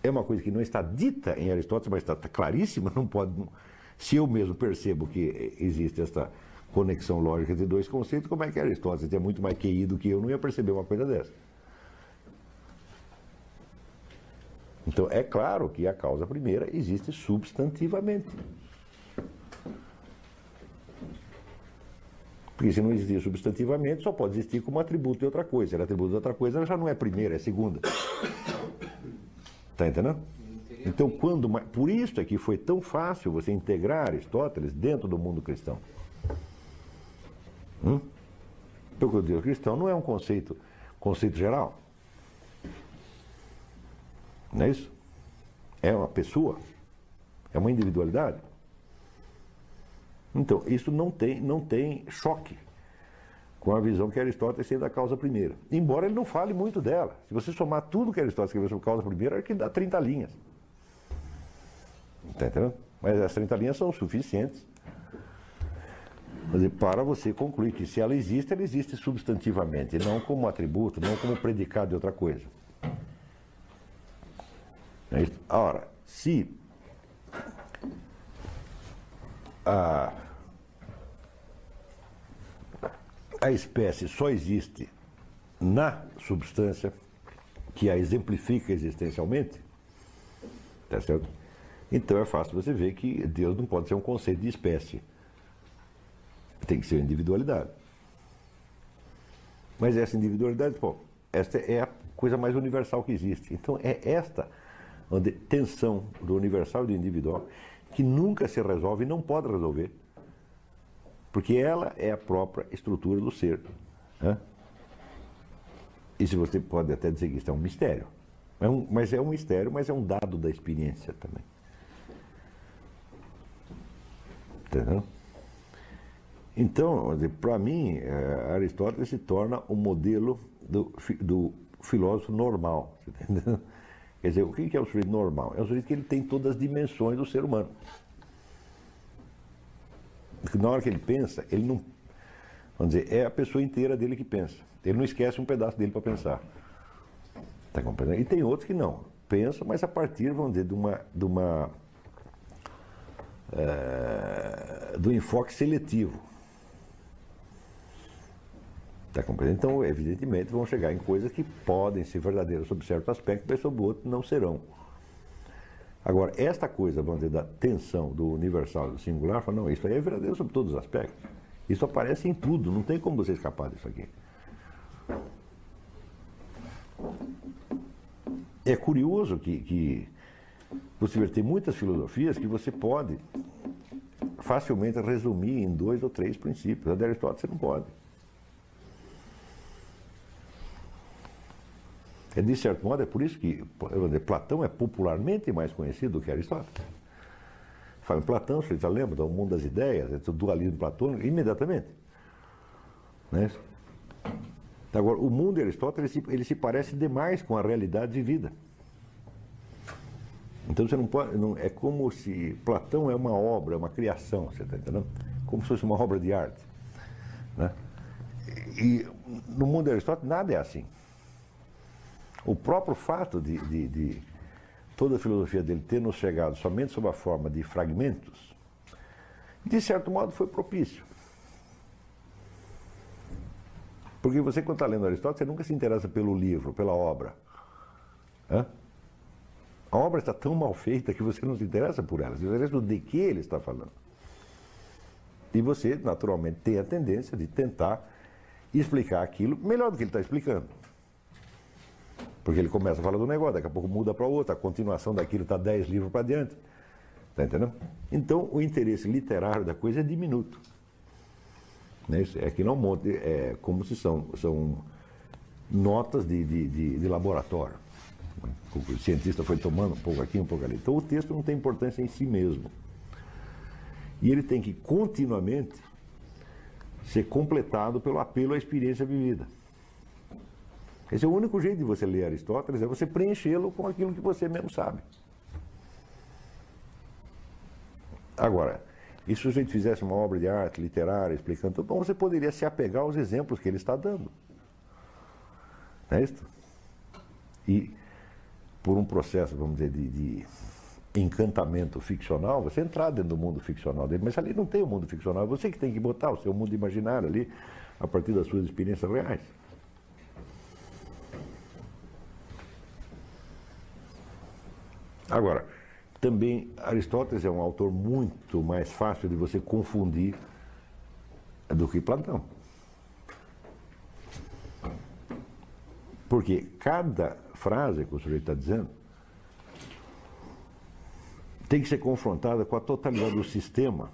É uma coisa que não está dita em Aristóteles, mas está, está claríssima, não pode. Se eu mesmo percebo que existe esta conexão lógica entre dois conceitos, como é que Aristóteles é muito mais QI do que eu, não ia perceber uma coisa dessa. Então, é claro que a causa primeira existe substantivamente. Porque se não existir substantivamente, só pode existir como atributo de outra coisa. Se é atributo de outra coisa, ela já não é primeira, é segunda. Está entendendo? Então, quando. Por isso é que foi tão fácil você integrar Aristóteles dentro do mundo cristão. Hum? Porque o Deus cristão não é um conceito, conceito geral. Não é isso? É uma pessoa, é uma individualidade. Então, isso não tem, não tem choque com a visão que Aristóteles tem da causa primeira. Embora ele não fale muito dela. Se você somar tudo que Aristóteles escreveu sobre causa primeira, é que dá 30 linhas. Está entendendo? Mas as 30 linhas são suficientes dizer, para você concluir que se ela existe, ela existe substantivamente, não como atributo, não como predicado de outra coisa. É isso? Ora, se a, a espécie só existe na substância que a exemplifica existencialmente, tá certo? Então é fácil você ver que Deus não pode ser um conceito de espécie. Tem que ser individualidade. Mas essa individualidade, pô, esta é a coisa mais universal que existe. Então é esta tensão do universal e do individual que nunca se resolve e não pode resolver. Porque ela é a própria estrutura do ser. Né? E se você pode até dizer que isso é um mistério. É um, mas é um mistério, mas é um dado da experiência também. Entendeu? Então, para mim, eh, Aristóteles se torna o modelo do, do filósofo normal. Entendeu? Quer dizer, o que é o sujeito normal? É o sujeito que ele tem todas as dimensões do ser humano. Na hora que ele pensa, ele não. Vamos dizer, é a pessoa inteira dele que pensa. Ele não esquece um pedaço dele para pensar. Está compreendendo? E tem outros que não. Pensam, mas a partir, vamos dizer, de uma. De uma é, do enfoque seletivo. Está compreendendo? Então, evidentemente, vão chegar em coisas que podem ser verdadeiras sob certo aspecto, mas sob outro não serão. Agora, esta coisa, vamos dizer, da tensão do universal e do singular, fala, não, isso aí é verdadeiro sob todos os aspectos. Isso aparece em tudo, não tem como você escapar disso aqui. É curioso que, que você ter muitas filosofias que você pode facilmente resumir em dois ou três princípios. A de Aristóteles você não pode. É, de certo modo, é por isso que Platão é popularmente mais conhecido do que Aristóteles. Fala Platão, você já lembra do mundo das ideias, do dualismo platônico, imediatamente. Né? Agora, o mundo de Aristóteles ele se, ele se parece demais com a realidade vivida. Então você não pode. Não, é como se Platão é uma obra, uma criação, você está entendendo? Como se fosse uma obra de arte. Né? E no mundo Aristóteles nada é assim. O próprio fato de, de, de toda a filosofia dele ter nos chegado somente sob a forma de fragmentos, de certo modo foi propício. Porque você, quando está lendo Aristóteles, você nunca se interessa pelo livro, pela obra. Hã? A obra está tão mal feita que você não se interessa por ela, você se interessa de que ele está falando. E você, naturalmente, tem a tendência de tentar explicar aquilo melhor do que ele está explicando. Porque ele começa a falar do negócio, daqui a pouco muda para outra, a continuação daquilo está dez livros para diante. Está entendendo? Então, o interesse literário da coisa é diminuto. Né? É que não monte, é como se são, são notas de, de, de, de laboratório. O cientista foi tomando um pouco aqui, um pouco ali. Então, o texto não tem importância em si mesmo. E ele tem que continuamente ser completado pelo apelo à experiência vivida. Esse é o único jeito de você ler Aristóteles, é você preenchê-lo com aquilo que você mesmo sabe. Agora, e se o sujeito fizesse uma obra de arte literária explicando, então você poderia se apegar aos exemplos que ele está dando. Não é isso? E por um processo, vamos dizer, de, de encantamento ficcional, você entrar dentro do mundo ficcional dele, mas ali não tem o um mundo ficcional, é você que tem que botar o seu mundo imaginário ali, a partir das suas experiências reais. Agora, também Aristóteles é um autor muito mais fácil de você confundir do que Platão. Porque cada frase que o sujeito está dizendo tem que ser confrontada com a totalidade do sistema,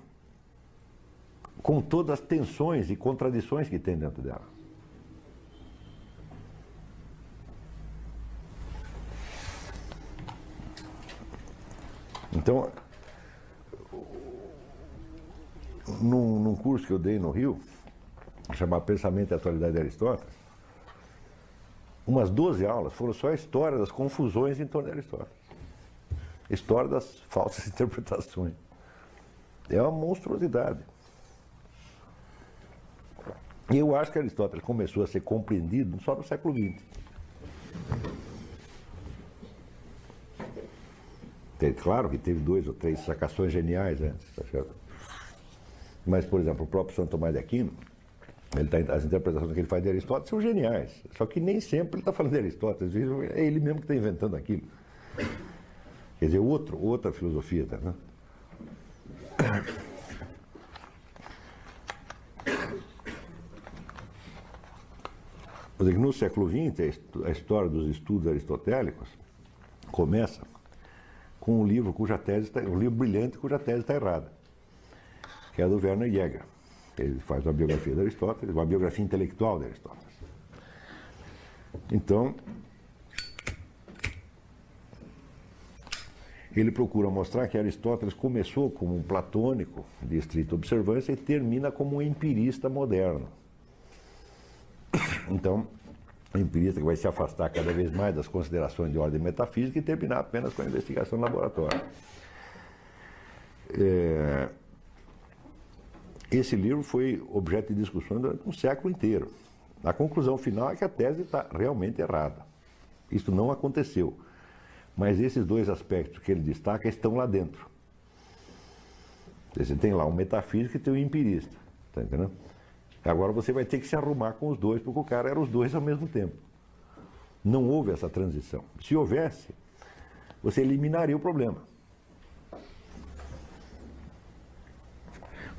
com todas as tensões e contradições que tem dentro dela. Então, num, num, curso que eu dei no Rio, chamado Pensamento e Atualidade de Aristóteles, umas 12 aulas foram só a história das confusões em torno de Aristóteles. História das falsas interpretações. É uma monstruosidade. E eu acho que Aristóteles começou a ser compreendido só no século XX. Claro que teve dois ou três sacações geniais antes, tá certo? Mas, por exemplo, o próprio Santo Tomás de Aquino, ele tá, as interpretações que ele faz de Aristóteles são geniais. Só que nem sempre ele está falando de Aristóteles, é ele mesmo que está inventando aquilo. Quer dizer, outro, outra filosofia. Tá, né? No século XX, a história dos estudos aristotélicos começa com um livro cuja tese está, um livro brilhante cuja tese está errada, que é do Werner Jäger. Ele faz uma biografia de Aristóteles, uma biografia intelectual de Aristóteles. Então, ele procura mostrar que Aristóteles começou como um platônico de estrita observância e termina como um empirista moderno. Então, o empirista que vai se afastar cada vez mais das considerações de ordem metafísica e terminar apenas com a investigação no laboratório. É, esse livro foi objeto de discussão durante um século inteiro. A conclusão final é que a tese está realmente errada. Isso não aconteceu. Mas esses dois aspectos que ele destaca estão lá dentro. Você tem lá um metafísico e tem um empirista. Está entendendo? Agora você vai ter que se arrumar com os dois, porque o cara era os dois ao mesmo tempo. Não houve essa transição. Se houvesse, você eliminaria o problema.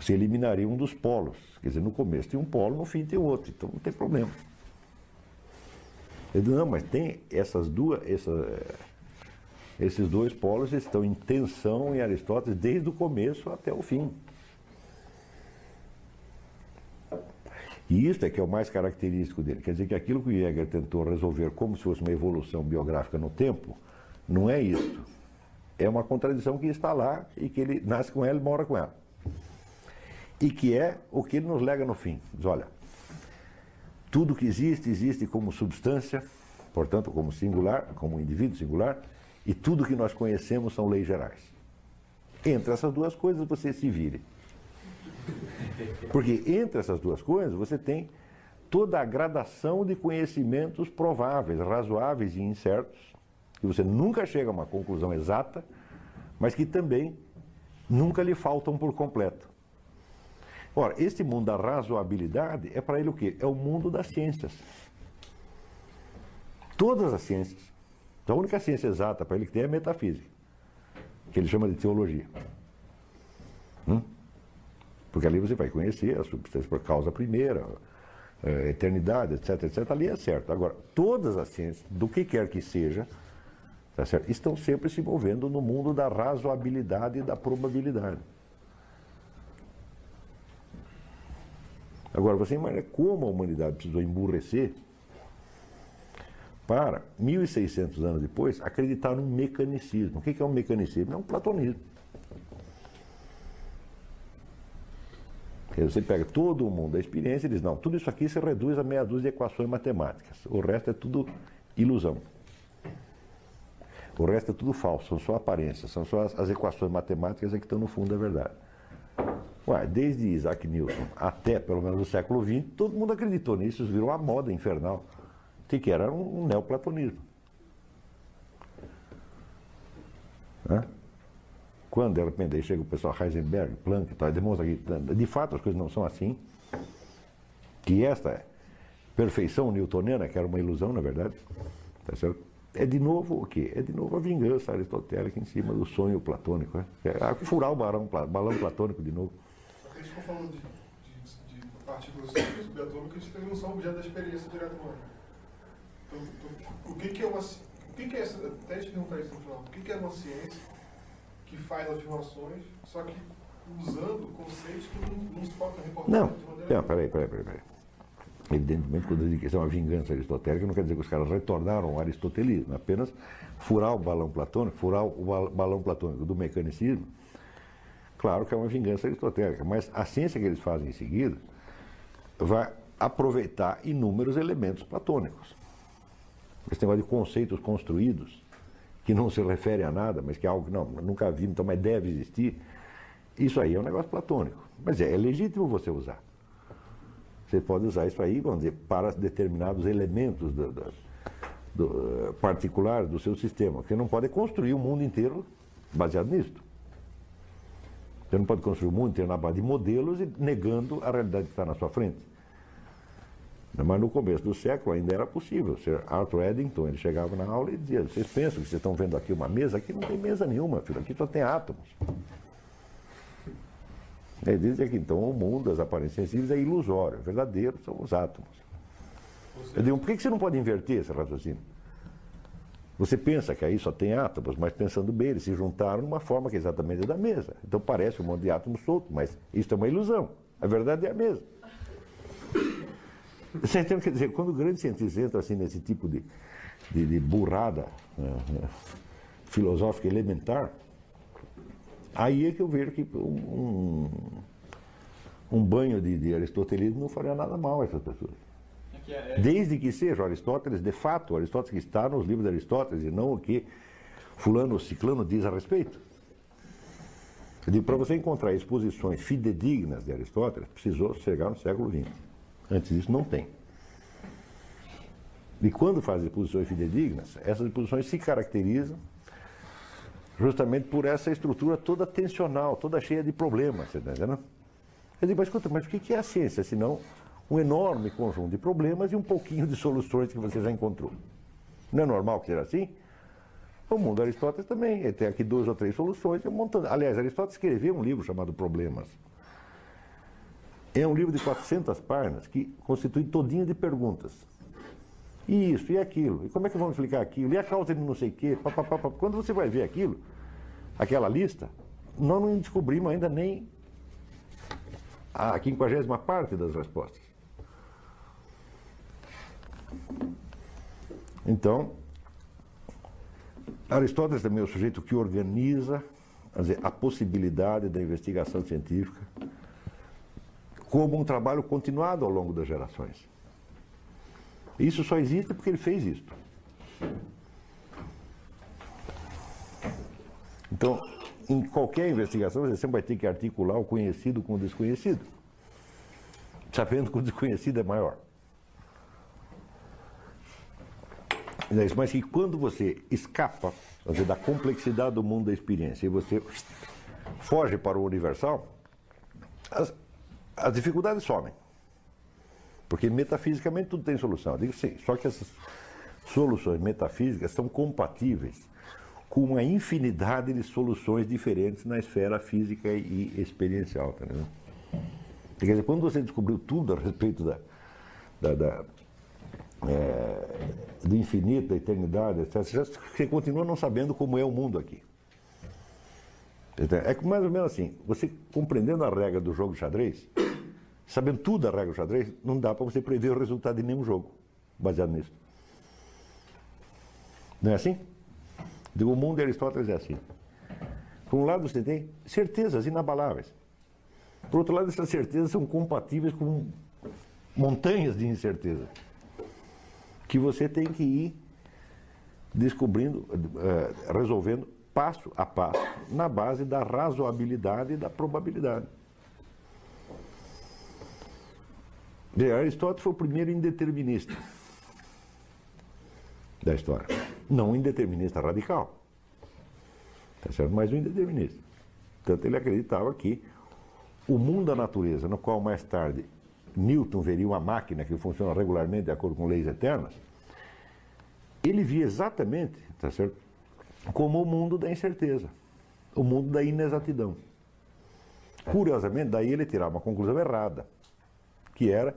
Você eliminaria um dos polos. Quer dizer, no começo tem um polo, no fim tem outro. Então não tem problema. Ele não, mas tem essas duas. Essa, esses dois polos estão em tensão em Aristóteles desde o começo até o fim. E isso é que é o mais característico dele. Quer dizer que aquilo que o Jäger tentou resolver como se fosse uma evolução biográfica no tempo, não é isso. É uma contradição que está lá e que ele nasce com ela e mora com ela. E que é o que ele nos lega no fim. Diz, olha, tudo que existe, existe como substância, portanto, como singular, como indivíduo singular, e tudo que nós conhecemos são leis gerais. Entre essas duas coisas você se vire. Porque entre essas duas coisas você tem toda a gradação de conhecimentos prováveis, razoáveis e incertos, que você nunca chega a uma conclusão exata, mas que também nunca lhe faltam por completo. Ora, este mundo da razoabilidade é para ele o quê? É o mundo das ciências. Todas as ciências. Então, a única ciência exata para ele que tem é a metafísica, que ele chama de teologia. Hum? Porque ali você vai conhecer a substância por causa primeira, a eh, eternidade, etc, etc. Ali é certo. Agora, todas as ciências, do que quer que seja, tá estão sempre se movendo no mundo da razoabilidade e da probabilidade. Agora, você imagina como a humanidade precisou emburrecer para, 1.600 anos depois, acreditar num mecanicismo. O que é um mecanicismo? É um platonismo. Você pega todo o mundo da experiência e diz, não, tudo isso aqui se reduz a meia dúzia de equações matemáticas. O resto é tudo ilusão. O resto é tudo falso, são só aparências, são só as, as equações matemáticas é que estão no fundo da verdade. Ué, desde Isaac Newton até pelo menos o século XX, todo mundo acreditou nisso, isso virou uma moda infernal. O que era um, um neoplatonismo. Quando, de repente, chega o pessoal Heisenberg, Planck e tal, demonstra que, de fato, as coisas não são assim. Que esta perfeição newtoniana, que era uma ilusão, na verdade, tá certo? é de novo o quê? É de novo a vingança aristotélica em cima do sonho platônico. Né? É furar o balão platônico de novo. A gente ficou falando de, de, de partículas subatômicas que não são objeto da experiência direta humana. Então, então, o que, que é uma. O que, que é essa. Até te perguntar isso no final. O que, que é uma ciência que faz afirmações, só que usando conceitos que não, não se podem reportar não. de maneira. Não, peraí, peraí, peraí. peraí. Evidentemente, quando eu digo que isso é uma vingança aristotélica, não quer dizer que os caras retornaram ao aristotelismo, apenas furar o balão platônico, furar o balão platônico do mecanicismo, claro que é uma vingança aristotélica, mas a ciência que eles fazem em seguida vai aproveitar inúmeros elementos platônicos. Esse negócio de conceitos construídos, que não se refere a nada, mas que é algo que não, nunca vi, então, mas deve existir, isso aí é um negócio platônico. Mas é, é legítimo você usar. Você pode usar isso aí, vamos dizer, para determinados elementos do, do, do, particulares do seu sistema. Você não pode construir o mundo inteiro baseado nisso. Você não pode construir o mundo inteiro na base de modelos e negando a realidade que está na sua frente. Mas no começo do século ainda era possível. Sir Arthur Eddington, ele chegava na aula e dizia, vocês pensam que vocês estão vendo aqui uma mesa? Aqui não tem mesa nenhuma, filho, aqui só tem átomos. Ele dizia que então o mundo das aparências sensíveis é ilusório, verdadeiro são os átomos. Eu digo, por que você não pode inverter esse raciocínio? Você pensa que aí só tem átomos, mas pensando bem, eles se juntaram numa forma que é exatamente da mesa. Então parece um monte de átomos soltos, mas isso é uma ilusão. A verdade é a mesma. Você entende? Quer dizer, quando o grande cientista entra assim nesse tipo de, de, de burrada né, filosófica elementar, aí é que eu vejo que um, um banho de, de aristotelismo não faria nada mal a essas pessoas. Desde que seja Aristóteles, de fato, Aristóteles que está nos livros de Aristóteles e não o que fulano ou ciclano diz a respeito. Para você encontrar exposições fidedignas de Aristóteles, precisou chegar no século XX. Antes disso, não tem. E quando faz exposições fidedignas, essas exposições se caracterizam justamente por essa estrutura toda tensional, toda cheia de problemas, você está entendendo? Eu digo, mas escuta, mas o que é a ciência, senão um enorme conjunto de problemas e um pouquinho de soluções que você já encontrou? Não é normal que seja assim? O mundo Aristóteles também, ele tem aqui duas ou três soluções, um montão. Aliás, Aristóteles escreveu um livro chamado Problemas. É um livro de 400 páginas que constitui todinho de perguntas. E isso, e aquilo, e como é que vamos explicar aquilo, e a causa de não sei o quê, quando você vai ver aquilo, aquela lista, nós não descobrimos ainda nem a quinquagésima parte das respostas. Então, Aristóteles também é o sujeito que organiza dizer, a possibilidade da investigação científica como um trabalho continuado ao longo das gerações. Isso só existe porque ele fez isso. Então, em qualquer investigação, você sempre vai ter que articular o conhecido com o desconhecido, sabendo que o desconhecido é maior. Mas que quando você escapa dizer, da complexidade do mundo da experiência e você foge para o universal, as, as dificuldades somem. Porque metafisicamente tudo tem solução. Eu digo sim, só que essas soluções metafísicas são compatíveis com uma infinidade de soluções diferentes na esfera física e experiencial. Tá Quer dizer, quando você descobriu tudo a respeito da, da, da é, do infinito, da eternidade, etc., você continua não sabendo como é o mundo aqui. É mais ou menos assim, você compreendendo a regra do jogo de xadrez, sabendo tudo da regra do xadrez, não dá para você prever o resultado de nenhum jogo baseado nisso. Não é assim? O mundo de Aristóteles é assim. Por um lado, você tem certezas inabaláveis. Por outro lado, essas certezas são compatíveis com montanhas de incerteza. Que você tem que ir descobrindo, eh, resolvendo passo a passo, na base da razoabilidade e da probabilidade. Aristóteles foi o primeiro indeterminista da história. Não um indeterminista radical. Tá certo? Mas um indeterminista. Tanto ele acreditava que o mundo da natureza, no qual mais tarde Newton veria uma máquina que funciona regularmente de acordo com leis eternas, ele via exatamente, tá certo? Como o mundo da incerteza, o mundo da inexatidão. Curiosamente, daí ele tirava uma conclusão errada que era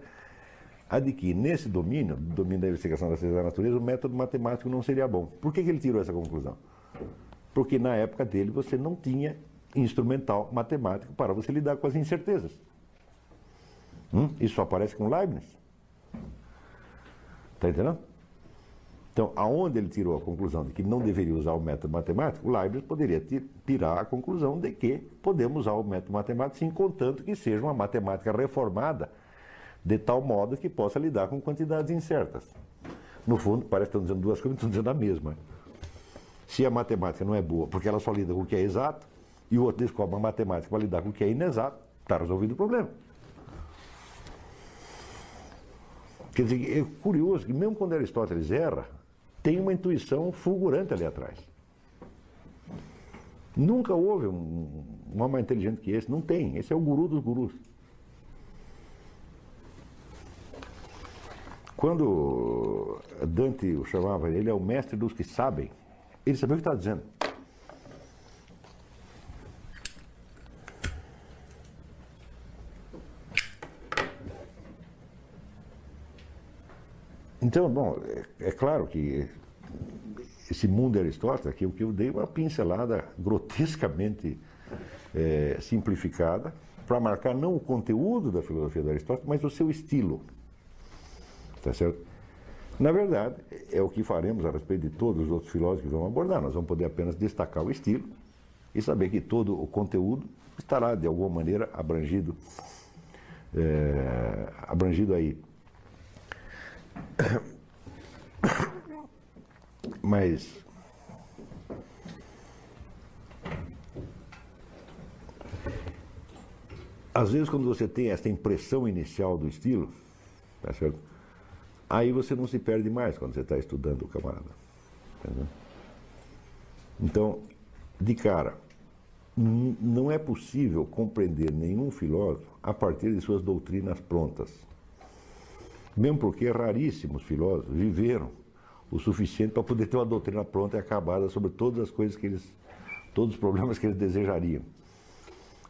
a de que nesse domínio, domínio da investigação da ciência da natureza, o método matemático não seria bom. Por que, que ele tirou essa conclusão? Porque na época dele você não tinha instrumental matemático para você lidar com as incertezas. Hum? Isso aparece com Leibniz. Está entendendo? Então, aonde ele tirou a conclusão de que não deveria usar o método matemático, Leibniz poderia tirar a conclusão de que podemos usar o método matemático, sim, contanto que seja uma matemática reformada de tal modo que possa lidar com quantidades incertas. No fundo, parece que estão dizendo duas coisas, estão dizendo a mesma. Se a matemática não é boa porque ela só lida com o que é exato, e o outro descobre uma matemática para lidar com o que é inexato, está resolvido o problema. Quer dizer, é curioso que mesmo quando Aristóteles erra, tem uma intuição fulgurante ali atrás. Nunca houve um, um homem mais inteligente que esse, não tem. Esse é o guru dos gurus. Quando Dante o chamava, ele é o mestre dos que sabem, ele sabia o que está dizendo. Então, bom, é, é claro que esse mundo Aristóteles, o que eu dei uma pincelada grotescamente é, simplificada para marcar não o conteúdo da filosofia de Aristóteles, mas o seu estilo. Tá certo? Na verdade, é o que faremos a respeito de todos os outros filósofos que vamos abordar. Nós vamos poder apenas destacar o estilo e saber que todo o conteúdo estará, de alguma maneira, abrangido, é, abrangido aí. Mas às vezes quando você tem essa impressão inicial do estilo, tá certo? Aí você não se perde mais quando você está estudando o camarada. Entendeu? Então, de cara, não é possível compreender nenhum filósofo a partir de suas doutrinas prontas. Mesmo porque raríssimos filósofos viveram o suficiente para poder ter uma doutrina pronta e acabada sobre todas as coisas que eles, todos os problemas que eles desejariam.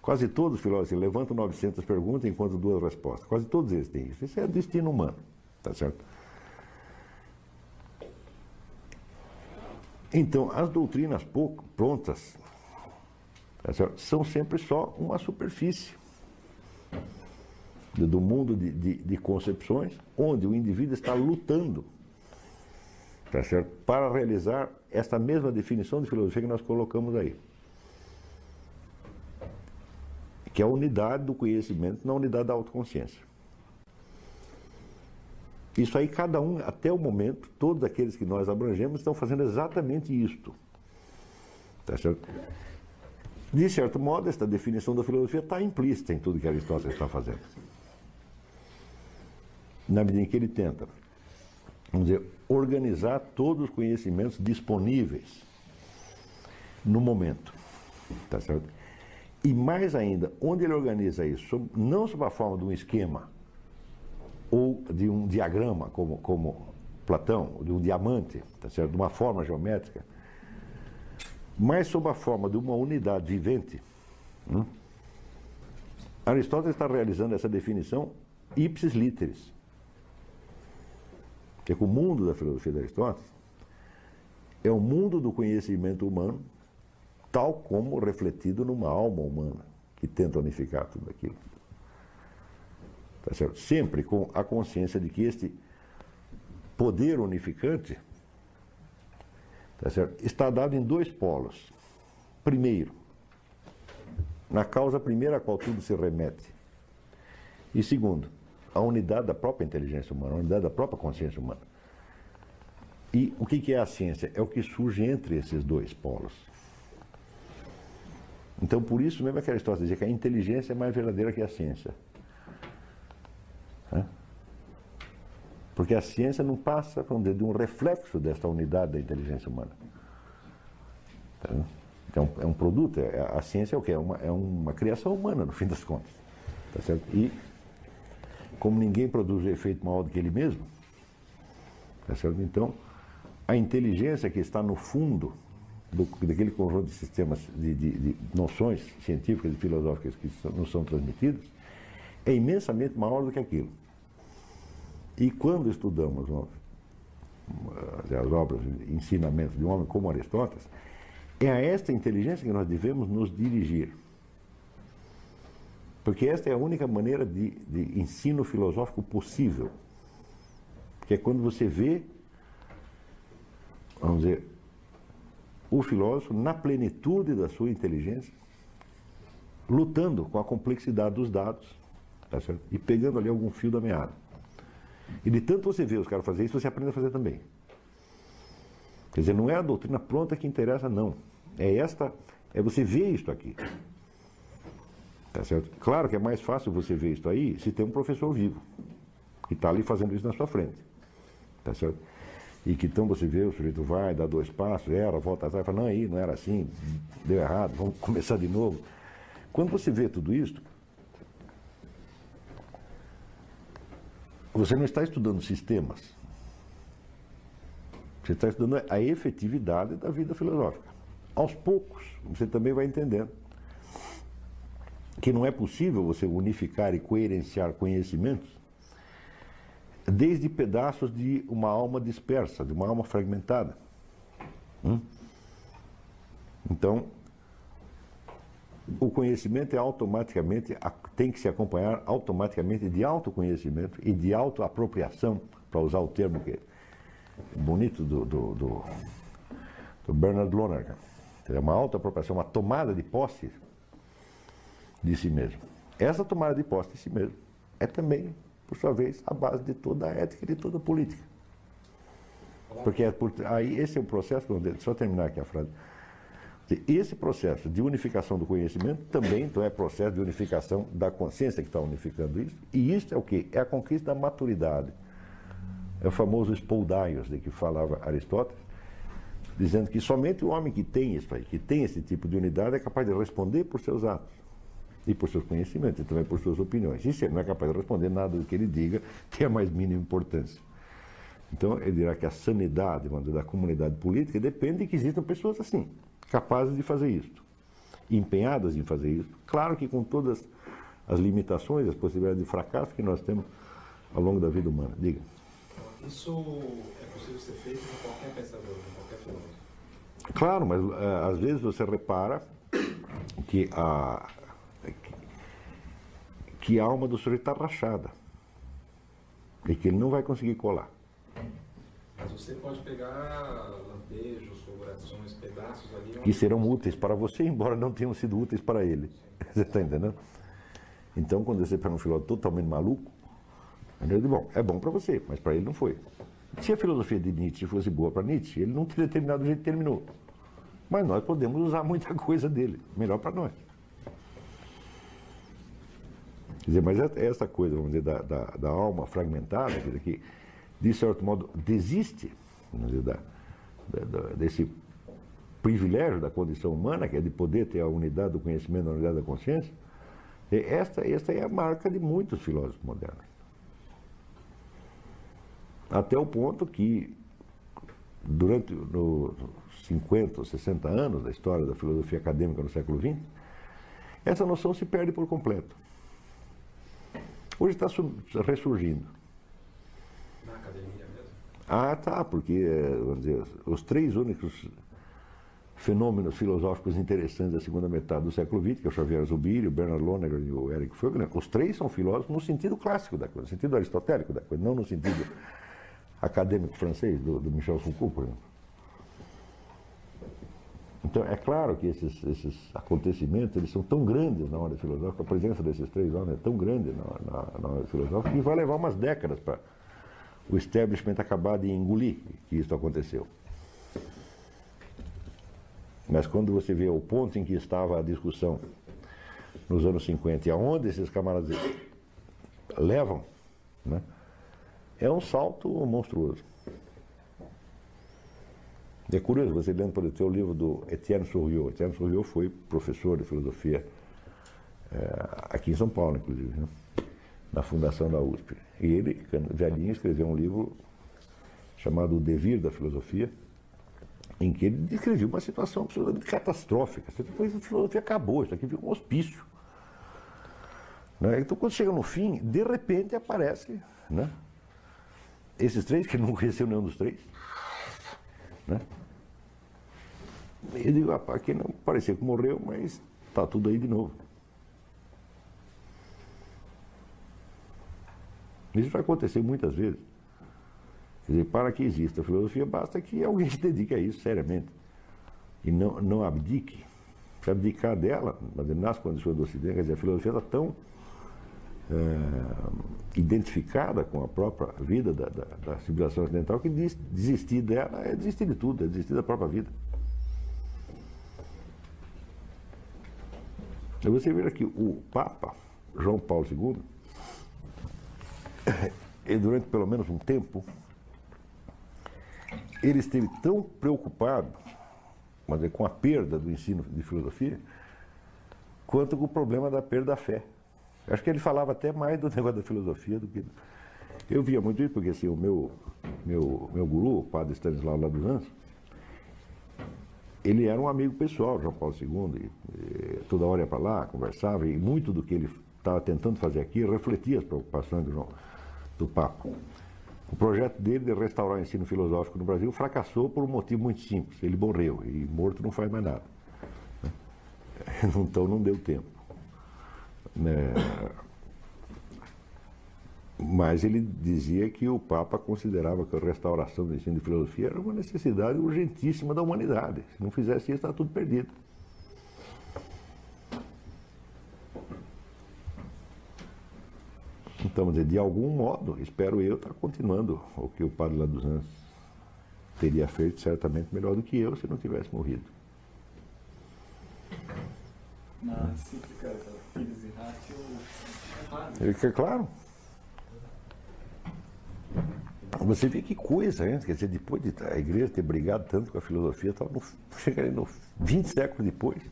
Quase todos os filósofos levantam 900 perguntas e encontram duas respostas. Quase todos eles têm isso. Isso é destino humano, tá certo? Então, as doutrinas pouco prontas tá são sempre só uma superfície do mundo de, de, de concepções, onde o indivíduo está lutando tá certo? para realizar esta mesma definição de filosofia que nós colocamos aí. Que é a unidade do conhecimento na unidade da autoconsciência. Isso aí, cada um, até o momento, todos aqueles que nós abrangemos estão fazendo exatamente isto. Tá certo? De certo modo, esta definição da filosofia está implícita em tudo que Aristóteles está fazendo na medida em que ele tenta, vamos dizer, organizar todos os conhecimentos disponíveis no momento. Tá certo? E mais ainda, onde ele organiza isso, não sob a forma de um esquema ou de um diagrama, como, como Platão, de um diamante, tá certo? de uma forma geométrica, mas sob a forma de uma unidade vivente. Hum? Aristóteles está realizando essa definição ipsis literis. Que é que o mundo da filosofia de Aristóteles é o mundo do conhecimento humano, tal como refletido numa alma humana, que tenta unificar tudo aquilo. Tá certo? Sempre com a consciência de que este poder unificante tá certo? está dado em dois polos. Primeiro, na causa primeira a qual tudo se remete. E segundo, a unidade da própria inteligência humana, a unidade da própria consciência humana. E o que é a ciência? É o que surge entre esses dois polos. Então, por isso mesmo é que Aristóteles dizia que a inteligência é mais verdadeira que a ciência. Porque a ciência não passa, dizer, de um reflexo desta unidade da inteligência humana. Então, é um produto, é, a ciência é o que? É uma, é uma criação humana, no fim das contas. Tá certo? E como ninguém produz efeito maior do que ele mesmo, tá certo? Então, a inteligência que está no fundo do, daquele conjunto de sistemas, de, de, de, noções científicas e filosóficas que nos são transmitidas, é imensamente maior do que aquilo. E quando estudamos as obras de ensinamento de um homem como Aristóteles, é a esta inteligência que nós devemos nos dirigir. Porque esta é a única maneira de, de ensino filosófico possível. Que é quando você vê, vamos dizer, o filósofo na plenitude da sua inteligência, lutando com a complexidade dos dados, tá e pegando ali algum fio da meada. E de tanto você ver os caras fazer isso, você aprende a fazer também. Quer dizer, não é a doutrina pronta que interessa, não. É esta, é você ver isto aqui. Tá certo? Claro que é mais fácil você ver isso aí se tem um professor vivo. que está ali fazendo isso na sua frente. Tá certo? E que então você vê, o sujeito vai, dá dois passos, era, volta atrás, fala, não, aí não era assim, deu errado, vamos começar de novo. Quando você vê tudo isso, você não está estudando sistemas. Você está estudando a efetividade da vida filosófica. Aos poucos, você também vai entendendo que não é possível você unificar e coerenciar conhecimentos desde pedaços de uma alma dispersa, de uma alma fragmentada. Hum? Então, o conhecimento é automaticamente, tem que se acompanhar automaticamente de autoconhecimento e de autoapropriação, para usar o termo que é bonito do, do, do, do Bernard Lonergan. É uma autoapropriação, uma tomada de posse de si mesmo. Essa tomada de posse de si mesmo é também, por sua vez, a base de toda a ética e de toda a política. Porque é por, aí esse é o processo, só terminar aqui a frase. Esse processo de unificação do conhecimento também então, é processo de unificação da consciência que está unificando isso. E isso é o que? É a conquista da maturidade. É o famoso spoldaios de que falava Aristóteles, dizendo que somente o homem que tem isso aí, que tem esse tipo de unidade, é capaz de responder por seus atos e por seus conhecimentos e também por suas opiniões. E se ele não é capaz de responder nada do que ele diga, tem a mais mínima importância. Então, ele dirá que a sanidade da comunidade política depende de que existam pessoas assim capazes de fazer isso, empenhadas em fazer isso. Claro que com todas as limitações, as possibilidades de fracasso que nós temos ao longo da vida humana. Diga. Isso é possível ser feito com qualquer pensador, com qualquer filósofo. Claro, mas uh, às vezes você repara que a, que a alma do sujeito está rachada e que ele não vai conseguir colar. Mas você pode pegar lampejos, fulgurações, pedaços ali. Que serão úteis para você, embora não tenham sido úteis para ele. Você está entendendo? Então, quando você pega um filósofo totalmente maluco, ele diz, bom, é bom para você, mas para ele não foi. Se a filosofia de Nietzsche fosse boa para Nietzsche, ele não teria terminado do jeito que terminou. Mas nós podemos usar muita coisa dele, melhor para nós. Quer dizer, mas essa coisa, vamos dizer, da, da, da alma fragmentada, que de certo modo, desiste dizer, da, da, desse privilégio da condição humana, que é de poder ter a unidade do conhecimento, a unidade da consciência, esta, esta é a marca de muitos filósofos modernos. Até o ponto que, durante os 50 ou 60 anos da história da filosofia acadêmica no século XX, essa noção se perde por completo. Hoje está ressurgindo. Ah, tá, porque, eh, vamos dizer, os três únicos fenômenos filosóficos interessantes da segunda metade do século XX, que é o Xavier Zubiri, o Bernard Lonergan e o Eric Fögler, os três são filósofos no sentido clássico da coisa, no sentido aristotélico da coisa, não no sentido acadêmico francês, do, do Michel Foucault, por exemplo. Então, é claro que esses, esses acontecimentos eles são tão grandes na hora filosófica, a presença desses três homens é tão grande na, na, na hora filosófica, que vai levar umas décadas para o establishment acabar de engolir que isso aconteceu. Mas quando você vê o ponto em que estava a discussão nos anos 50 e aonde esses camaradas levam, né, é um salto monstruoso. É curioso, você lendo, por exemplo, o livro do Etienne Souriau. Etienne Souriau foi professor de filosofia é, aqui em São Paulo, inclusive. Né? na fundação da USP. E ele, velhinho, escreveu um livro chamado O Devir da Filosofia, em que ele descreveu uma situação absolutamente catastrófica. A filosofia acabou, isso aqui ficou um hospício. Né? Então, quando chega no fim, de repente aparece né? esses três, que não conheceu nenhum dos três. Né? Eu digo, rapaz, aqui não parecia que morreu, mas está tudo aí de novo. Isso vai acontecer muitas vezes. Quer dizer, para que exista a filosofia, basta que alguém se dedique a isso seriamente. E não, não abdique. Se abdicar dela, nas condições do Ocidente, quer dizer, a filosofia está tão é, identificada com a própria vida da, da, da civilização ocidental que desistir dela é desistir de tudo, é desistir da própria vida. Você vê aqui o Papa João Paulo II e durante pelo menos um tempo, ele esteve tão preocupado mas é com a perda do ensino de filosofia, quanto com o problema da perda da fé. Acho que ele falava até mais do negócio da filosofia do que. Eu via muito isso, porque assim, o meu, meu, meu guru, o padre Stanislau Anjos, ele era um amigo pessoal, João Paulo II, e, e, toda hora ia para lá, conversava, e muito do que ele estava tentando fazer aqui refletia as preocupações do, do Papa. O projeto dele de restaurar o ensino filosófico no Brasil fracassou por um motivo muito simples. Ele morreu e morto não faz mais nada. Então não deu tempo. É, mas ele dizia que o Papa considerava que a restauração do ensino de filosofia era uma necessidade urgentíssima da humanidade. Se não fizesse isso, está tudo perdido. Então, de algum modo, espero eu estar continuando o que o padre lá dos Anjos teria feito certamente melhor do que eu se não tivesse morrido. E Ratio, Ele quer claro. Você vê que coisa, hein? Quer dizer, depois de a igreja ter brigado tanto com a filosofia, estava no, chega no 20 séculos depois.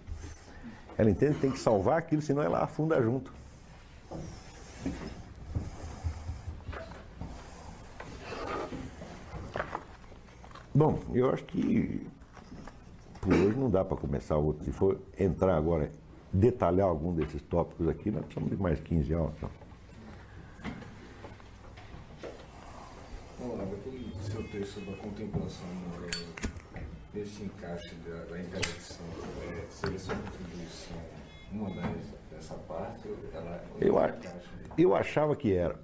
Ela entende que tem que salvar aquilo, senão ela afunda junto. Bom, eu acho que por hoje não dá para começar outro. Se for entrar agora, detalhar algum desses tópicos aqui, nós precisamos de mais 15 aulas. Então. Olá, aquele seu texto sobre a contemplação amorosa, esse encaixe da, da intelecção, é, seleção e contribuição, uma das, dessa parte, ela, eu, eu achava que era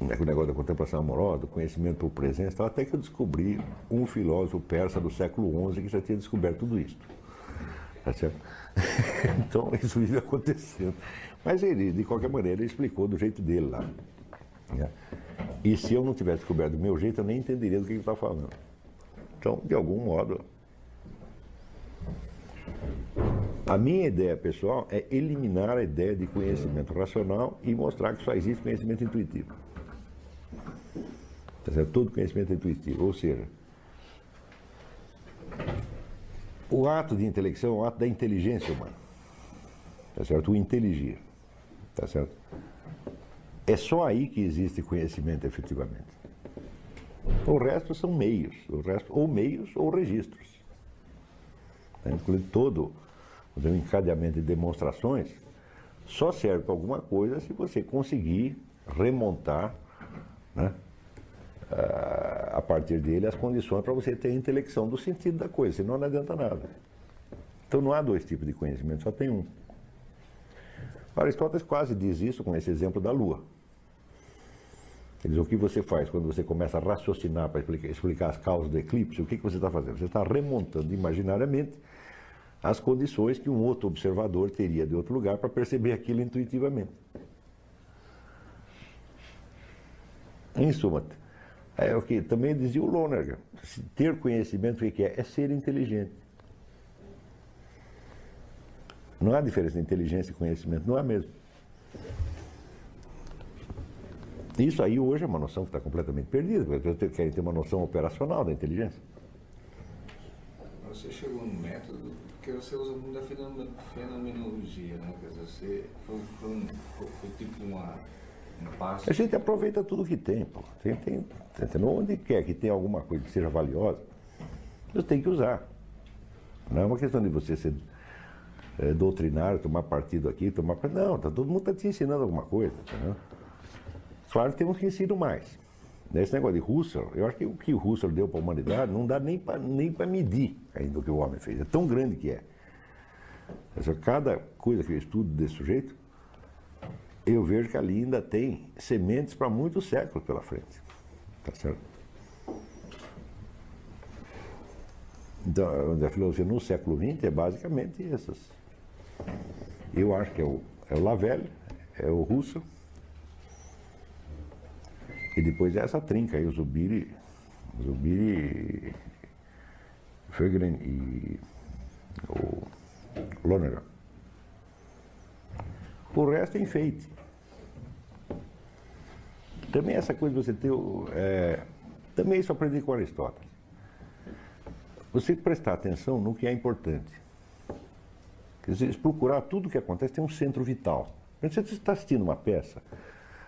né, o negócio da contemplação amorosa, do conhecimento por presença, até que eu descobri um filósofo persa do século XI que já tinha descoberto tudo isso. Tá certo? então, isso vive acontecendo. Mas ele, de qualquer maneira, ele explicou do jeito dele lá. Né? E se eu não tivesse descoberto do meu jeito, eu nem entenderia do que ele está falando. Então, de algum modo. A minha ideia pessoal é eliminar a ideia de conhecimento racional e mostrar que só existe conhecimento intuitivo. Tá certo? Todo conhecimento é intuitivo. Ou seja, o ato de intelecção é o ato da inteligência humana. Tá certo? O inteligir. Tá certo? É só aí que existe conhecimento efetivamente. O resto são meios, o resto, ou meios ou registros. Tá? Incluindo todo o encadeamento de demonstrações, só serve para alguma coisa se você conseguir remontar né, a partir dele as condições para você ter a intelecção do sentido da coisa, senão não adianta nada. Então não há dois tipos de conhecimento, só tem um. Aristóteles quase diz isso com esse exemplo da Lua. Ele diz, o que você faz quando você começa a raciocinar para explicar, explicar as causas do eclipse, o que, que você está fazendo? Você está remontando imaginariamente as condições que um outro observador teria de outro lugar para perceber aquilo intuitivamente. Em suma, é o que também dizia o Lonergan, ter conhecimento o que é? É ser inteligente. Não há diferença entre inteligência e conhecimento, não há mesmo. Isso aí hoje é uma noção que está completamente perdida, porque querem ter uma noção operacional da inteligência. Você chegou no método, porque você usa muito da fenomenologia, né? Quer dizer, você foi, foi, um, foi tipo uma a gente aproveita tudo que tem, pô. Tem, tem, tem, onde quer que tenha alguma coisa que seja valiosa, você tem que usar. Não é uma questão de você ser é, doutrinário, tomar partido aqui, tomar partido. Não, tá, todo mundo está te ensinando alguma coisa. Entendeu? Claro que temos que ensinar mais. Esse negócio de Husserl, eu acho que o que o Husserl deu para a humanidade não dá nem para nem medir ainda o que o homem fez. É tão grande que é. Cada coisa que eu estudo desse sujeito, eu vejo que ali ainda tem sementes para muitos séculos pela frente. Tá certo? Então, a filosofia no século XX é basicamente essas. Eu acho que é o, é o Lavelle, é o Russo, e depois é essa trinca aí, o Zubiri, Zubiri, Fögren e o Lonergan. O resto é enfeite. Também essa coisa de você ter. É, também isso aprendi com Aristóteles. Você prestar atenção no que é importante. Quer dizer, procurar tudo o que acontece tem um centro vital. Você está assistindo uma peça,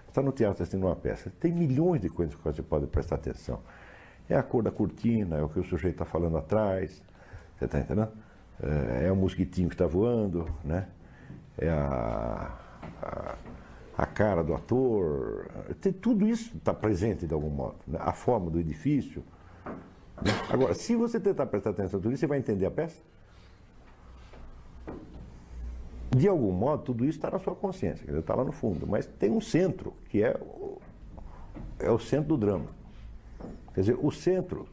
está no teatro assistindo uma peça, tem milhões de coisas que você pode prestar atenção. É a cor da cortina, é o que o sujeito está falando atrás, você está entendendo? É, é o mosquitinho que está voando, né? É a, a, a, cara do ator. Tem, tudo isso está presente de algum modo. Né? A forma do edifício. Né? Agora, se você tentar prestar atenção em tudo isso, você vai entender a peça? De algum modo, tudo isso está na sua consciência, está lá no fundo. Mas tem um centro, que é o, é o centro do drama. Quer dizer, o centro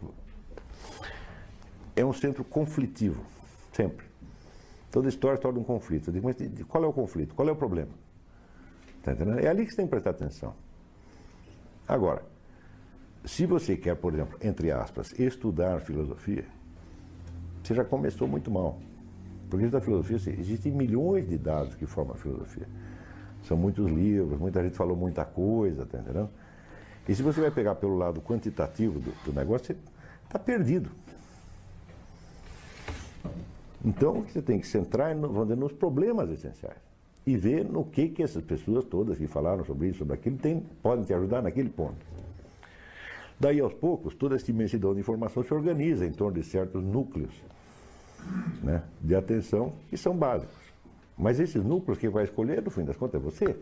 é um centro conflitivo, sempre. Toda história torna um conflito. Eu digo, mas qual é o conflito? Qual é o problema? Tá entendendo? É ali que você tem que prestar atenção. Agora, se você quer, por exemplo, entre aspas, estudar filosofia, você já começou muito mal. Porque da filosofia, assim, existem milhões de dados que formam a filosofia. São muitos livros, muita gente falou muita coisa, tá entendendo? E se você vai pegar pelo lado quantitativo do, do negócio, você está perdido. Então, você tem que centrar no, nos problemas essenciais e ver no que, que essas pessoas todas que falaram sobre isso, sobre aquilo, tem, podem te ajudar naquele ponto. Daí, aos poucos, toda essa imensidão de informação se organiza em torno de certos núcleos né, de atenção que são básicos. Mas esses núcleos que vai escolher, no fim das contas, é você.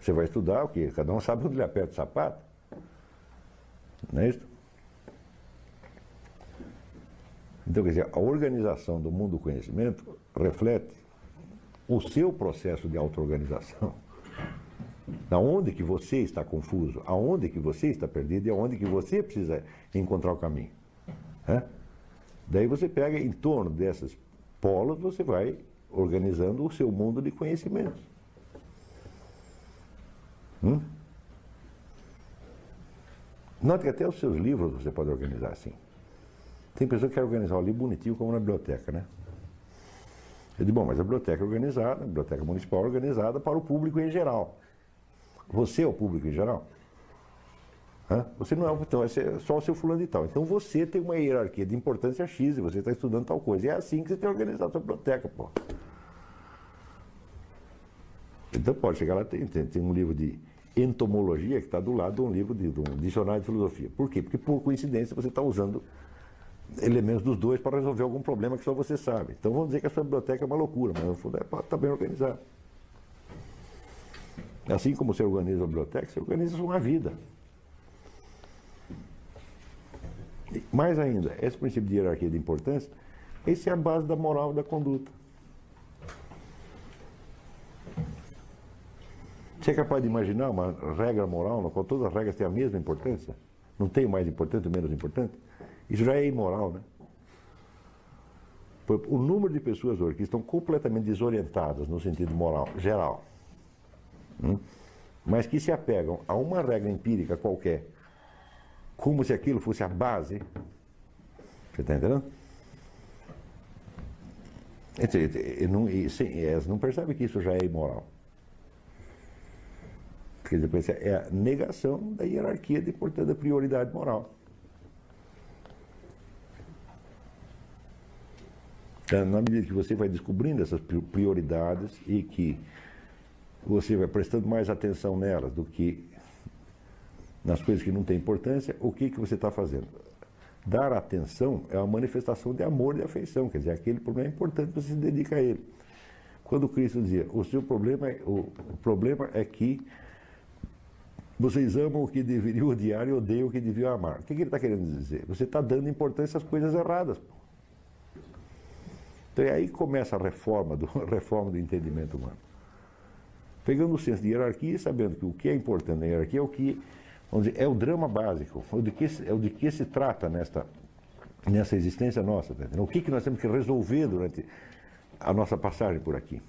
Você vai estudar o que? Cada um sabe onde ele aperta o sapato. Não é isso? Então, quer dizer, a organização do mundo do conhecimento reflete o seu processo de auto-organização. Aonde que você está confuso, aonde que você está perdido e aonde que você precisa encontrar o caminho. É? Daí você pega em torno desses polos, você vai organizando o seu mundo de conhecimentos. Hum? Note que até os seus livros você pode organizar assim. Tem pessoa que quer organizar o livro bonitinho como na biblioteca, né? Eu digo, bom, mas a biblioteca é organizada, a biblioteca municipal é organizada para o público em geral. Você é o público em geral? Hã? Você não é, então, é só o seu fulano de tal. Então você tem uma hierarquia de importância X e você está estudando tal coisa. E é assim que você tem organizado a sua biblioteca, pô. Então pode chegar lá, tem, tem, tem um livro de entomologia que está do lado de um livro de, de, um dicionário de filosofia. Por quê? Porque por coincidência você está usando elementos dos dois para resolver algum problema que só você sabe. Então vamos dizer que a sua biblioteca é uma loucura, mas no fundo é está bem organizado. Assim como você organiza a biblioteca, você organiza uma vida. Mais ainda, esse princípio de hierarquia de importância, esse é a base da moral e da conduta. Você é capaz de imaginar uma regra moral na qual todas as regras têm a mesma importância? Não tem o mais importante o menos importante? Isso já é imoral, né? O número de pessoas hoje que estão completamente desorientadas no sentido moral geral, hum? mas que se apegam a uma regra empírica qualquer como se aquilo fosse a base. Você está entendendo? Elas não percebem que isso já é imoral. Quer dizer, é a negação da hierarquia de, portanto, da prioridade moral. Na medida que você vai descobrindo essas prioridades e que você vai prestando mais atenção nelas do que nas coisas que não têm importância, o que, que você está fazendo? Dar atenção é uma manifestação de amor e de afeição, quer dizer, aquele problema é importante, você se dedica a ele. Quando Cristo dizia, o seu problema é, o, o problema é que vocês amam o que deveriam odiar e odeiam o que deviam amar. O que, que ele está querendo dizer? Você está dando importância às coisas erradas. Então é aí começa a reforma do, reforma do entendimento humano. Pegando o senso de hierarquia e sabendo que o que é importante na hierarquia é o que Dizer, é o drama básico, o de que, é o de que se trata nesta, nessa existência nossa. Tá o que, que nós temos que resolver durante a nossa passagem por aqui.